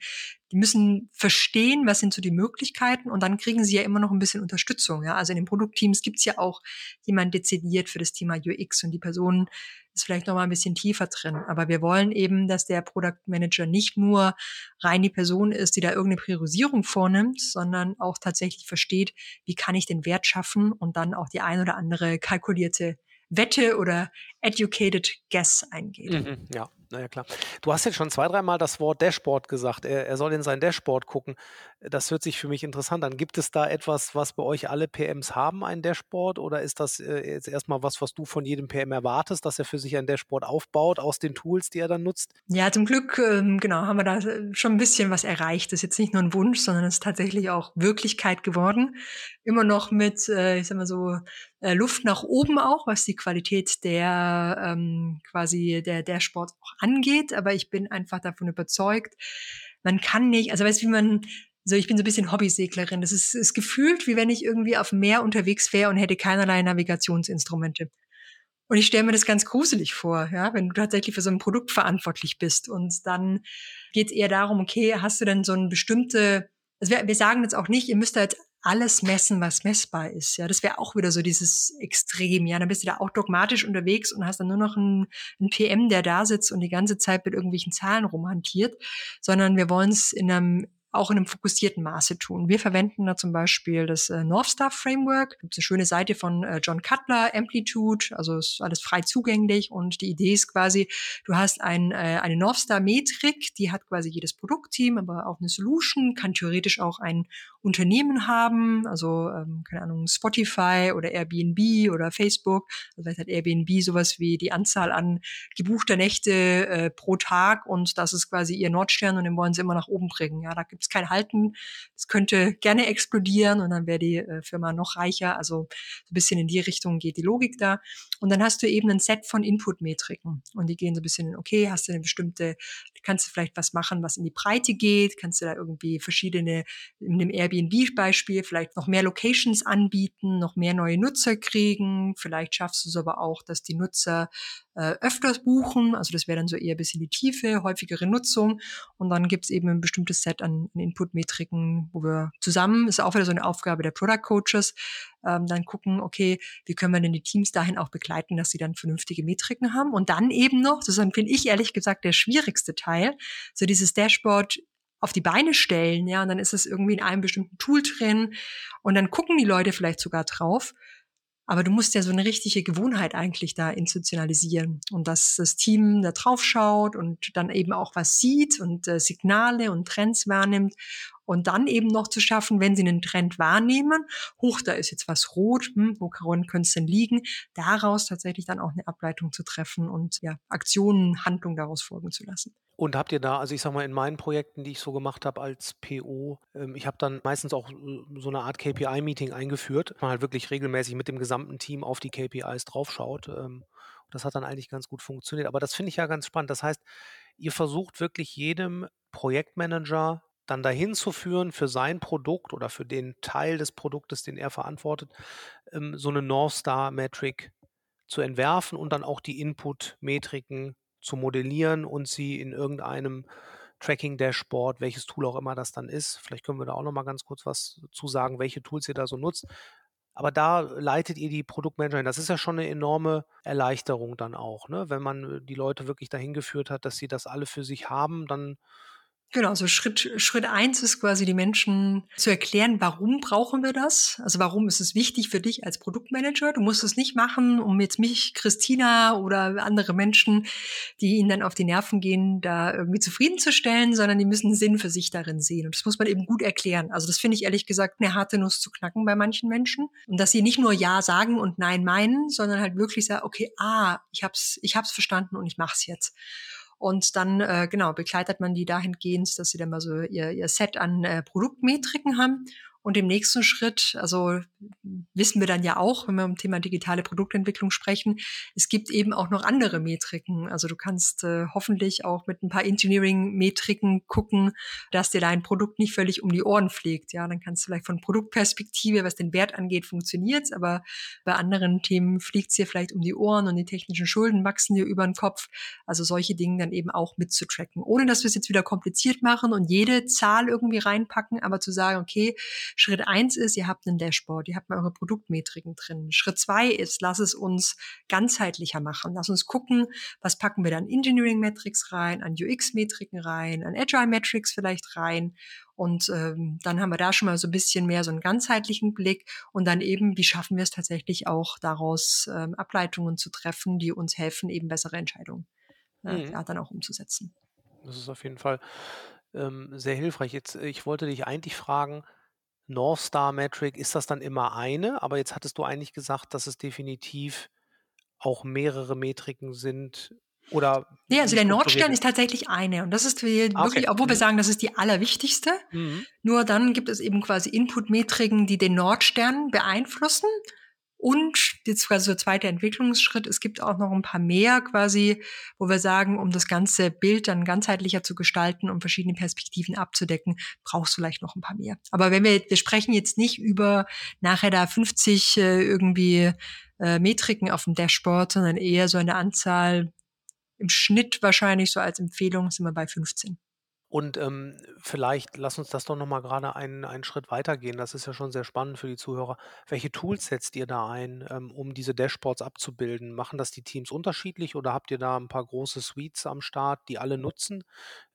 die müssen verstehen, was sind so die Möglichkeiten und dann kriegen sie ja immer noch ein bisschen Unterstützung. Ja? Also in den Produktteams gibt's ja auch jemand dezidiert für das Thema UX und die Person ist vielleicht noch mal ein bisschen tiefer drin. Aber wir wollen eben, dass der Product Manager nicht nur rein die Person ist, die da irgendeine Priorisierung vornimmt, sondern auch tatsächlich versteht, wie kann ich den Wert schaffen und dann auch die ein oder andere kalkulierte Wette oder educated guess eingeht. Mhm, ja, naja, klar. Du hast jetzt schon zwei, dreimal das Wort Dashboard gesagt. Er, er, soll in sein Dashboard gucken. Das hört sich für mich interessant an. Gibt es da etwas, was bei euch alle PMs haben, ein Dashboard? Oder ist das äh, jetzt erstmal was, was du von jedem PM erwartest, dass er für sich ein Dashboard aufbaut aus den Tools, die er dann nutzt? Ja, zum Glück, ähm, genau, haben wir da schon ein bisschen was erreicht. Das ist jetzt nicht nur ein Wunsch, sondern es ist tatsächlich auch Wirklichkeit geworden. Immer noch mit, äh, ich sag mal so, äh, Luft nach oben auch, was die Qualität der ähm, quasi der Dashboards auch angeht, aber ich bin einfach davon überzeugt, man kann nicht, also weißt du, wie man so, ich bin so ein bisschen Hobbyseglerin. Das ist, ist gefühlt, wie wenn ich irgendwie auf dem Meer unterwegs wäre und hätte keinerlei Navigationsinstrumente. Und ich stelle mir das ganz gruselig vor, ja, wenn du tatsächlich für so ein Produkt verantwortlich bist. Und dann geht es eher darum, okay, hast du denn so ein bestimmte, also wir, wir sagen jetzt auch nicht, ihr müsst da jetzt alles messen, was messbar ist. Ja, das wäre auch wieder so dieses Extrem. Ja, dann bist du da auch dogmatisch unterwegs und hast dann nur noch einen, einen PM, der da sitzt und die ganze Zeit mit irgendwelchen Zahlen rumhantiert, sondern wir wollen es in einem auch in einem fokussierten Maße tun. Wir verwenden da zum Beispiel das äh, North Star Framework. Gibt eine schöne Seite von äh, John Cutler, Amplitude, also ist alles frei zugänglich und die Idee ist quasi, du hast ein, äh, eine North Star Metrik, die hat quasi jedes Produktteam, aber auch eine Solution, kann theoretisch auch ein Unternehmen haben, also ähm, keine Ahnung, Spotify oder Airbnb oder Facebook. Also vielleicht hat Airbnb sowas wie die Anzahl an gebuchter Nächte äh, pro Tag und das ist quasi ihr Nordstern und den wollen sie immer nach oben bringen. Ja, da gibt es kein Halten. Das könnte gerne explodieren und dann wäre die äh, Firma noch reicher. Also so ein bisschen in die Richtung geht die Logik da. Und dann hast du eben ein Set von Input-Metriken und die gehen so ein bisschen, okay, hast du eine bestimmte, kannst du vielleicht was machen, was in die Breite geht, kannst du da irgendwie verschiedene, in dem Airbnb-Beispiel vielleicht noch mehr Locations anbieten, noch mehr neue Nutzer kriegen, vielleicht schaffst du es aber auch, dass die Nutzer äh, öfters buchen, also das wäre dann so eher ein bisschen die Tiefe, häufigere Nutzung und dann gibt es eben ein bestimmtes Set an, an Input-Metriken, wo wir zusammen, ist auch wieder so eine Aufgabe der Product Coaches, ähm, dann gucken, okay, wie können wir denn die Teams dahin auch begleiten, dass sie dann vernünftige Metriken haben? Und dann eben noch, das finde ich ehrlich gesagt der schwierigste Teil, so dieses Dashboard auf die Beine stellen, ja, und dann ist es irgendwie in einem bestimmten Tool drin und dann gucken die Leute vielleicht sogar drauf Aber du musst ja so eine richtige Gewohnheit eigentlich da institutionalisieren und dass das Team da drauf schaut und dann eben auch was sieht und äh, Signale und Trends wahrnimmt und dann eben noch zu schaffen, wenn sie einen Trend wahrnehmen, hoch, da ist jetzt was rot, hm, wo könnte es denn liegen, daraus tatsächlich dann auch eine Ableitung zu treffen und ja, Aktionen, Handlungen daraus folgen zu lassen. Und habt ihr da, also ich sag mal, in meinen Projekten, die ich so gemacht habe als PO, ähm, ich habe dann meistens auch äh, so eine Art KPI-Meeting eingeführt, man halt wirklich regelmäßig mit dem gesamten Team auf die KPIs draufschaut. Ähm, das hat dann eigentlich ganz gut funktioniert. Aber das finde ich ja ganz spannend. Das heißt, ihr versucht wirklich jedem Projektmanager dann dahin zu führen für sein Produkt oder für den Teil des Produktes, den er verantwortet, ähm, so eine North Star Metric zu entwerfen und dann auch die Input-Metriken zu modellieren und sie in irgendeinem Tracking-Dashboard, welches Tool auch immer das dann ist. Vielleicht können wir da auch noch mal ganz kurz was zu sagen, welche Tools ihr da so nutzt. Aber da leitet ihr die Produktmanager hin. Das ist ja schon eine enorme Erleichterung dann auch, ne? Wenn man die Leute wirklich dahin geführt hat, dass sie das alle für sich haben, dann Genau, also Schritt, Schritt eins ist quasi die Menschen zu erklären, warum brauchen wir das? Also warum ist es wichtig für dich als Produktmanager? Du musst es nicht machen, um jetzt mich, Christina oder andere Menschen, die ihnen dann auf die Nerven gehen, da irgendwie zufriedenzustellen, sondern die müssen Sinn für sich darin sehen. Und das muss man eben gut erklären. Also das finde ich ehrlich gesagt eine harte Nuss zu knacken bei manchen Menschen. Und dass sie nicht nur Ja sagen und Nein meinen, sondern halt wirklich sagen, okay, ah, ich hab's, ich hab's verstanden und ich mach's jetzt. Und dann, äh, genau, begleitet man die dahingehend, dass sie dann mal so ihr, ihr Set an äh, Produktmetriken haben und im nächsten Schritt, also wissen wir dann ja auch, wenn wir um Thema digitale Produktentwicklung sprechen, es gibt eben auch noch andere Metriken. Also du kannst äh, hoffentlich auch mit ein paar Engineering-Metriken gucken, dass dir dein Produkt nicht völlig um die Ohren fliegt. Ja, dann kannst du vielleicht von Produktperspektive, was den Wert angeht, funktioniert aber bei anderen Themen fliegt es dir vielleicht um die Ohren und die technischen Schulden wachsen dir über den Kopf. Also solche Dinge dann eben auch mitzutracken, ohne dass wir es jetzt wieder kompliziert machen und jede Zahl irgendwie reinpacken, aber zu sagen, okay, Schritt eins ist, ihr habt einen Dashboard, ihr habt mal eure Produktmetriken drin. Schritt zwei ist, lass es uns ganzheitlicher machen. Lass uns gucken, was packen wir dann Engineering Metrics rein, an UX Metriken rein, an Agile Metrics vielleicht rein. Und ähm, dann haben wir da schon mal so ein bisschen mehr so einen ganzheitlichen Blick und dann eben, wie schaffen wir es tatsächlich auch daraus ähm, Ableitungen zu treffen, die uns helfen, eben bessere Entscheidungen äh, mhm. ja, dann auch umzusetzen. Das ist auf jeden Fall ähm, sehr hilfreich. Jetzt, ich wollte dich eigentlich fragen, North Star Metric, ist das dann immer eine? Aber jetzt hattest du eigentlich gesagt, dass es definitiv auch mehrere Metriken sind oder Nee, also der Nordstern ist tatsächlich eine. Und das ist ah, wirklich, okay. obwohl wir mhm. sagen, das ist die allerwichtigste. Mhm. Nur dann gibt es eben quasi Input-Metriken, die den Nordstern beeinflussen. Und jetzt quasi der zweite Entwicklungsschritt, es gibt auch noch ein paar mehr quasi, wo wir sagen, um das ganze Bild dann ganzheitlicher zu gestalten, um verschiedene Perspektiven abzudecken, brauchst du vielleicht noch ein paar mehr. Aber wenn wir, wir sprechen jetzt nicht über nachher da 50 äh, irgendwie äh, Metriken auf dem Dashboard, sondern eher so eine Anzahl im Schnitt wahrscheinlich so als Empfehlung sind wir bei 15. Und ähm, vielleicht lass uns das doch nochmal gerade einen, einen Schritt weitergehen. Das ist ja schon sehr spannend für die Zuhörer. Welche Tools setzt ihr da ein, ähm, um diese Dashboards abzubilden? Machen das die Teams unterschiedlich oder habt ihr da ein paar große Suites am Start, die alle nutzen?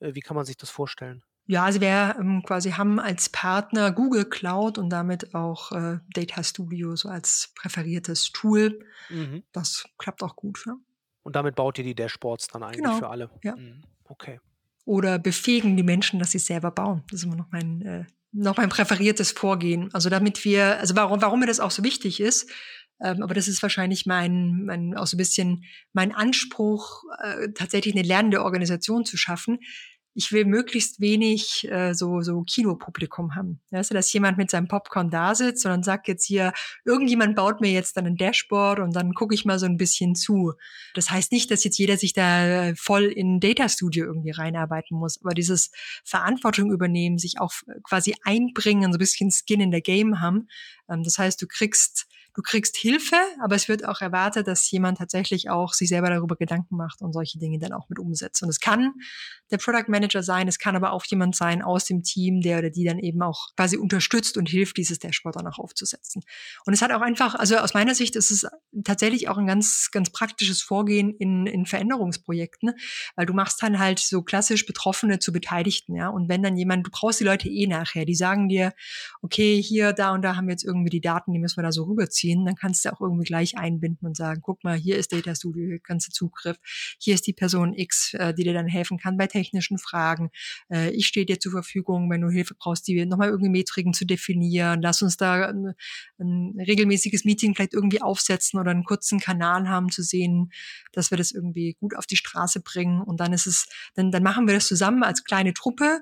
Äh, wie kann man sich das vorstellen? Ja, also wir ähm, quasi haben als Partner Google Cloud und damit auch äh, Data Studio so als präferiertes Tool. Mhm. Das klappt auch gut. Ja. Und damit baut ihr die Dashboards dann eigentlich genau. für alle? Ja. Mhm. Okay oder befähigen die Menschen, dass sie selber bauen. Das ist immer noch mein, äh, noch mein präferiertes Vorgehen. Also damit wir, also warum, warum mir das auch so wichtig ist, ähm, aber das ist wahrscheinlich mein, mein, auch so ein bisschen mein Anspruch, äh, tatsächlich eine lernende Organisation zu schaffen, ich will möglichst wenig äh, so, so Kinopublikum haben. Weißt du, dass jemand mit seinem Popcorn da sitzt und dann sagt jetzt hier, irgendjemand baut mir jetzt dann ein Dashboard und dann gucke ich mal so ein bisschen zu. Das heißt nicht, dass jetzt jeder sich da voll in Data Studio irgendwie reinarbeiten muss, aber dieses Verantwortung übernehmen, sich auch quasi einbringen, so ein bisschen Skin in der Game haben. Ähm, das heißt, du kriegst du kriegst Hilfe, aber es wird auch erwartet, dass jemand tatsächlich auch sich selber darüber Gedanken macht und solche Dinge dann auch mit umsetzt. Und es kann der Product Manager sein, es kann aber auch jemand sein aus dem Team, der oder die dann eben auch quasi unterstützt und hilft, dieses Dashboard dann auch aufzusetzen. Und es hat auch einfach, also aus meiner Sicht ist es tatsächlich auch ein ganz, ganz praktisches Vorgehen in, in Veränderungsprojekten, weil du machst dann halt so klassisch Betroffene zu Beteiligten, ja. Und wenn dann jemand, du brauchst die Leute eh nachher, die sagen dir, okay, hier, da und da haben wir jetzt irgendwie die Daten, die müssen wir da so rüberziehen ziehen, dann kannst du auch irgendwie gleich einbinden und sagen, guck mal, hier ist Data Studio, hier kannst du Zugriff, hier ist die Person X, äh, die dir dann helfen kann bei technischen Fragen. Äh, ich stehe dir zur Verfügung, wenn du Hilfe brauchst, die nochmal irgendwie Metriken zu definieren. Lass uns da ein, ein regelmäßiges Meeting vielleicht irgendwie aufsetzen oder einen kurzen Kanal haben zu sehen, dass wir das irgendwie gut auf die Straße bringen. Und dann ist es, dann, dann machen wir das zusammen als kleine Truppe,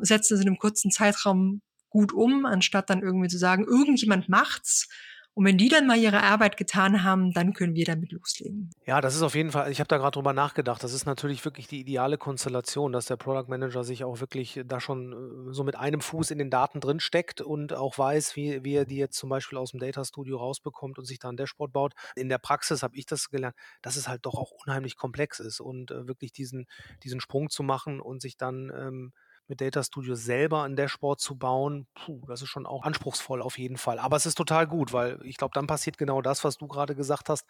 setzen es in einem kurzen Zeitraum gut um, anstatt dann irgendwie zu sagen, irgendjemand macht's. Und wenn die dann mal ihre Arbeit getan haben, dann können wir damit loslegen. Ja, das ist auf jeden Fall, ich habe da gerade drüber nachgedacht, das ist natürlich wirklich die ideale Konstellation, dass der Product Manager sich auch wirklich da schon äh, so mit einem Fuß in den Daten drin steckt und auch weiß, wie, wie er die jetzt zum Beispiel aus dem Data Studio rausbekommt und sich da ein Dashboard baut. In der Praxis habe ich das gelernt, dass es halt doch auch unheimlich komplex ist und äh, wirklich diesen, diesen Sprung zu machen und sich dann ähm, mit Data Studio selber ein Dashboard zu bauen, puh, das ist schon auch anspruchsvoll auf jeden Fall. Aber es ist total gut, weil ich glaube, dann passiert genau das, was du gerade gesagt hast.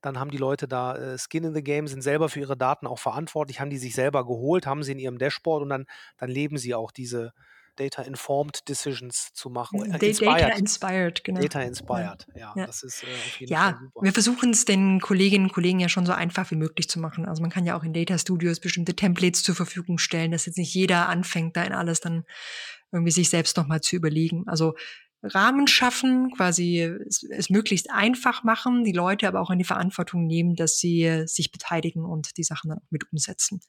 Dann haben die Leute da äh, Skin in the Game, sind selber für ihre Daten auch verantwortlich, haben die sich selber geholt, haben sie in ihrem Dashboard und dann, dann leben sie auch diese, Data-Informed Decisions zu machen. Äh, inspired. Data Inspired, genau. Data Inspired, ja. ja. Das ist äh, auf jeden ja, Fall super. Wir versuchen es den Kolleginnen und Kollegen ja schon so einfach wie möglich zu machen. Also man kann ja auch in Data Studios bestimmte Templates zur Verfügung stellen, dass jetzt nicht jeder anfängt, da in alles dann irgendwie sich selbst nochmal zu überlegen. Also Rahmen schaffen, quasi es, es, möglichst einfach machen, die Leute aber auch in die Verantwortung nehmen, dass sie sich beteiligen und die Sachen dann auch mit umsetzen.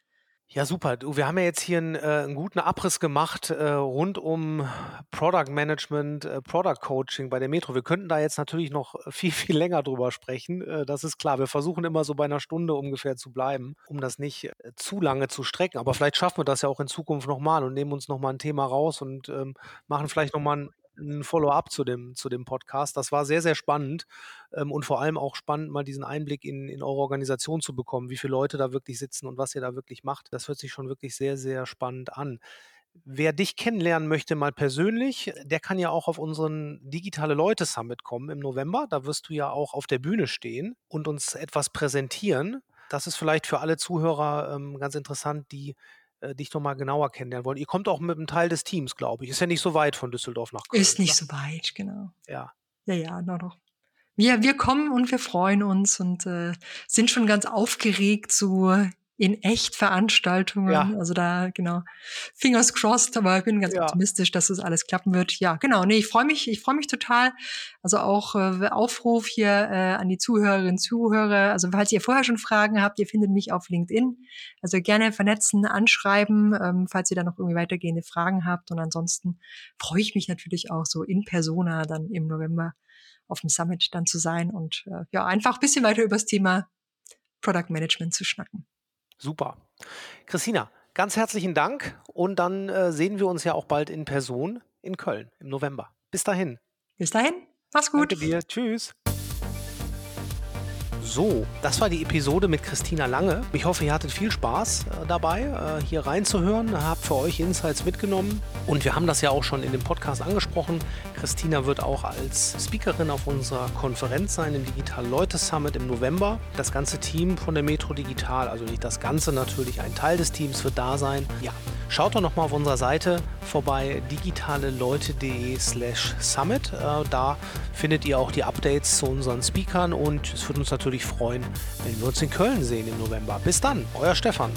Ja, super. Du, wir haben ja jetzt hier einen, äh, einen guten Abriss gemacht äh, rund um Product Management, äh, Product Coaching bei der Metro. Wir könnten da jetzt natürlich noch viel, viel länger drüber sprechen. Äh, das ist klar. Wir versuchen immer so bei einer Stunde ungefähr zu bleiben, um das nicht äh, zu lange zu strecken. Aber vielleicht schaffen wir das ja auch in Zukunft nochmal und nehmen uns nochmal ein Thema raus und ähm, machen vielleicht nochmal ein ein Follow-up zu dem, zu dem Podcast. Das war sehr, sehr spannend ähm, und vor allem auch spannend, mal diesen Einblick in, in eure Organisation zu bekommen, wie viele Leute da wirklich sitzen und was ihr da wirklich macht. Das hört sich schon wirklich sehr, sehr spannend an. Wer dich kennenlernen möchte, mal persönlich, der kann ja auch auf unseren Digitale Leute Summit kommen im November. Da wirst du ja auch auf der Bühne stehen und uns etwas präsentieren. Das ist vielleicht für alle Zuhörer ähm, ganz interessant, die äh, dich nochmal genauer kennenlernen wollen. Ihr kommt auch mit einem Teil des Teams, glaube ich. Ist ja nicht so weit von Düsseldorf nach Köln. Ist nicht so weit, genau. Ja. Ja, ja, noch doch. Wir, wir kommen und wir freuen uns und äh, sind schon ganz aufgeregt, so in echt Veranstaltungen. Ja. Also da, genau, fingers crossed, aber ich bin ganz ja. optimistisch, dass das alles klappen wird. Ja, genau. Nee, ich freue mich, ich freue mich total. Also auch äh, Aufruf hier äh, an die Zuhörerinnen, Zuhörer. Also falls ihr vorher schon Fragen habt, ihr findet mich auf LinkedIn. Also gerne vernetzen, anschreiben, ähm, falls ihr da noch irgendwie weitergehende Fragen habt. Und ansonsten freue ich mich natürlich auch so in Persona dann im November auf dem Summit dann zu sein und äh, ja, einfach ein bisschen weiter über das Thema Product Management zu schnacken. Super. Christina, ganz herzlichen Dank und dann äh, sehen wir uns ja auch bald in Person in Köln im November. Bis dahin. Bis dahin. Mach's gut. Danke dir. Tschüss. So, das war die Episode mit Christina Lange. Ich hoffe, ihr hattet viel Spaß äh, dabei, äh, hier reinzuhören, habt für euch Insights mitgenommen. Und wir haben das ja auch schon in dem Podcast angesprochen. Christina wird auch als Speakerin auf unserer Konferenz sein, im Digital Leute Summit im November. Das ganze Team von der Metro Digital, also nicht das Ganze natürlich, ein Teil des Teams wird da sein. Ja, schaut doch nochmal auf unserer Seite vorbei, digitaleleute.de slash summit. Äh, da findet ihr auch die Updates zu unseren Speakern und es würde uns natürlich freuen, wenn wir uns in Köln sehen im November. Bis dann, euer Stefan.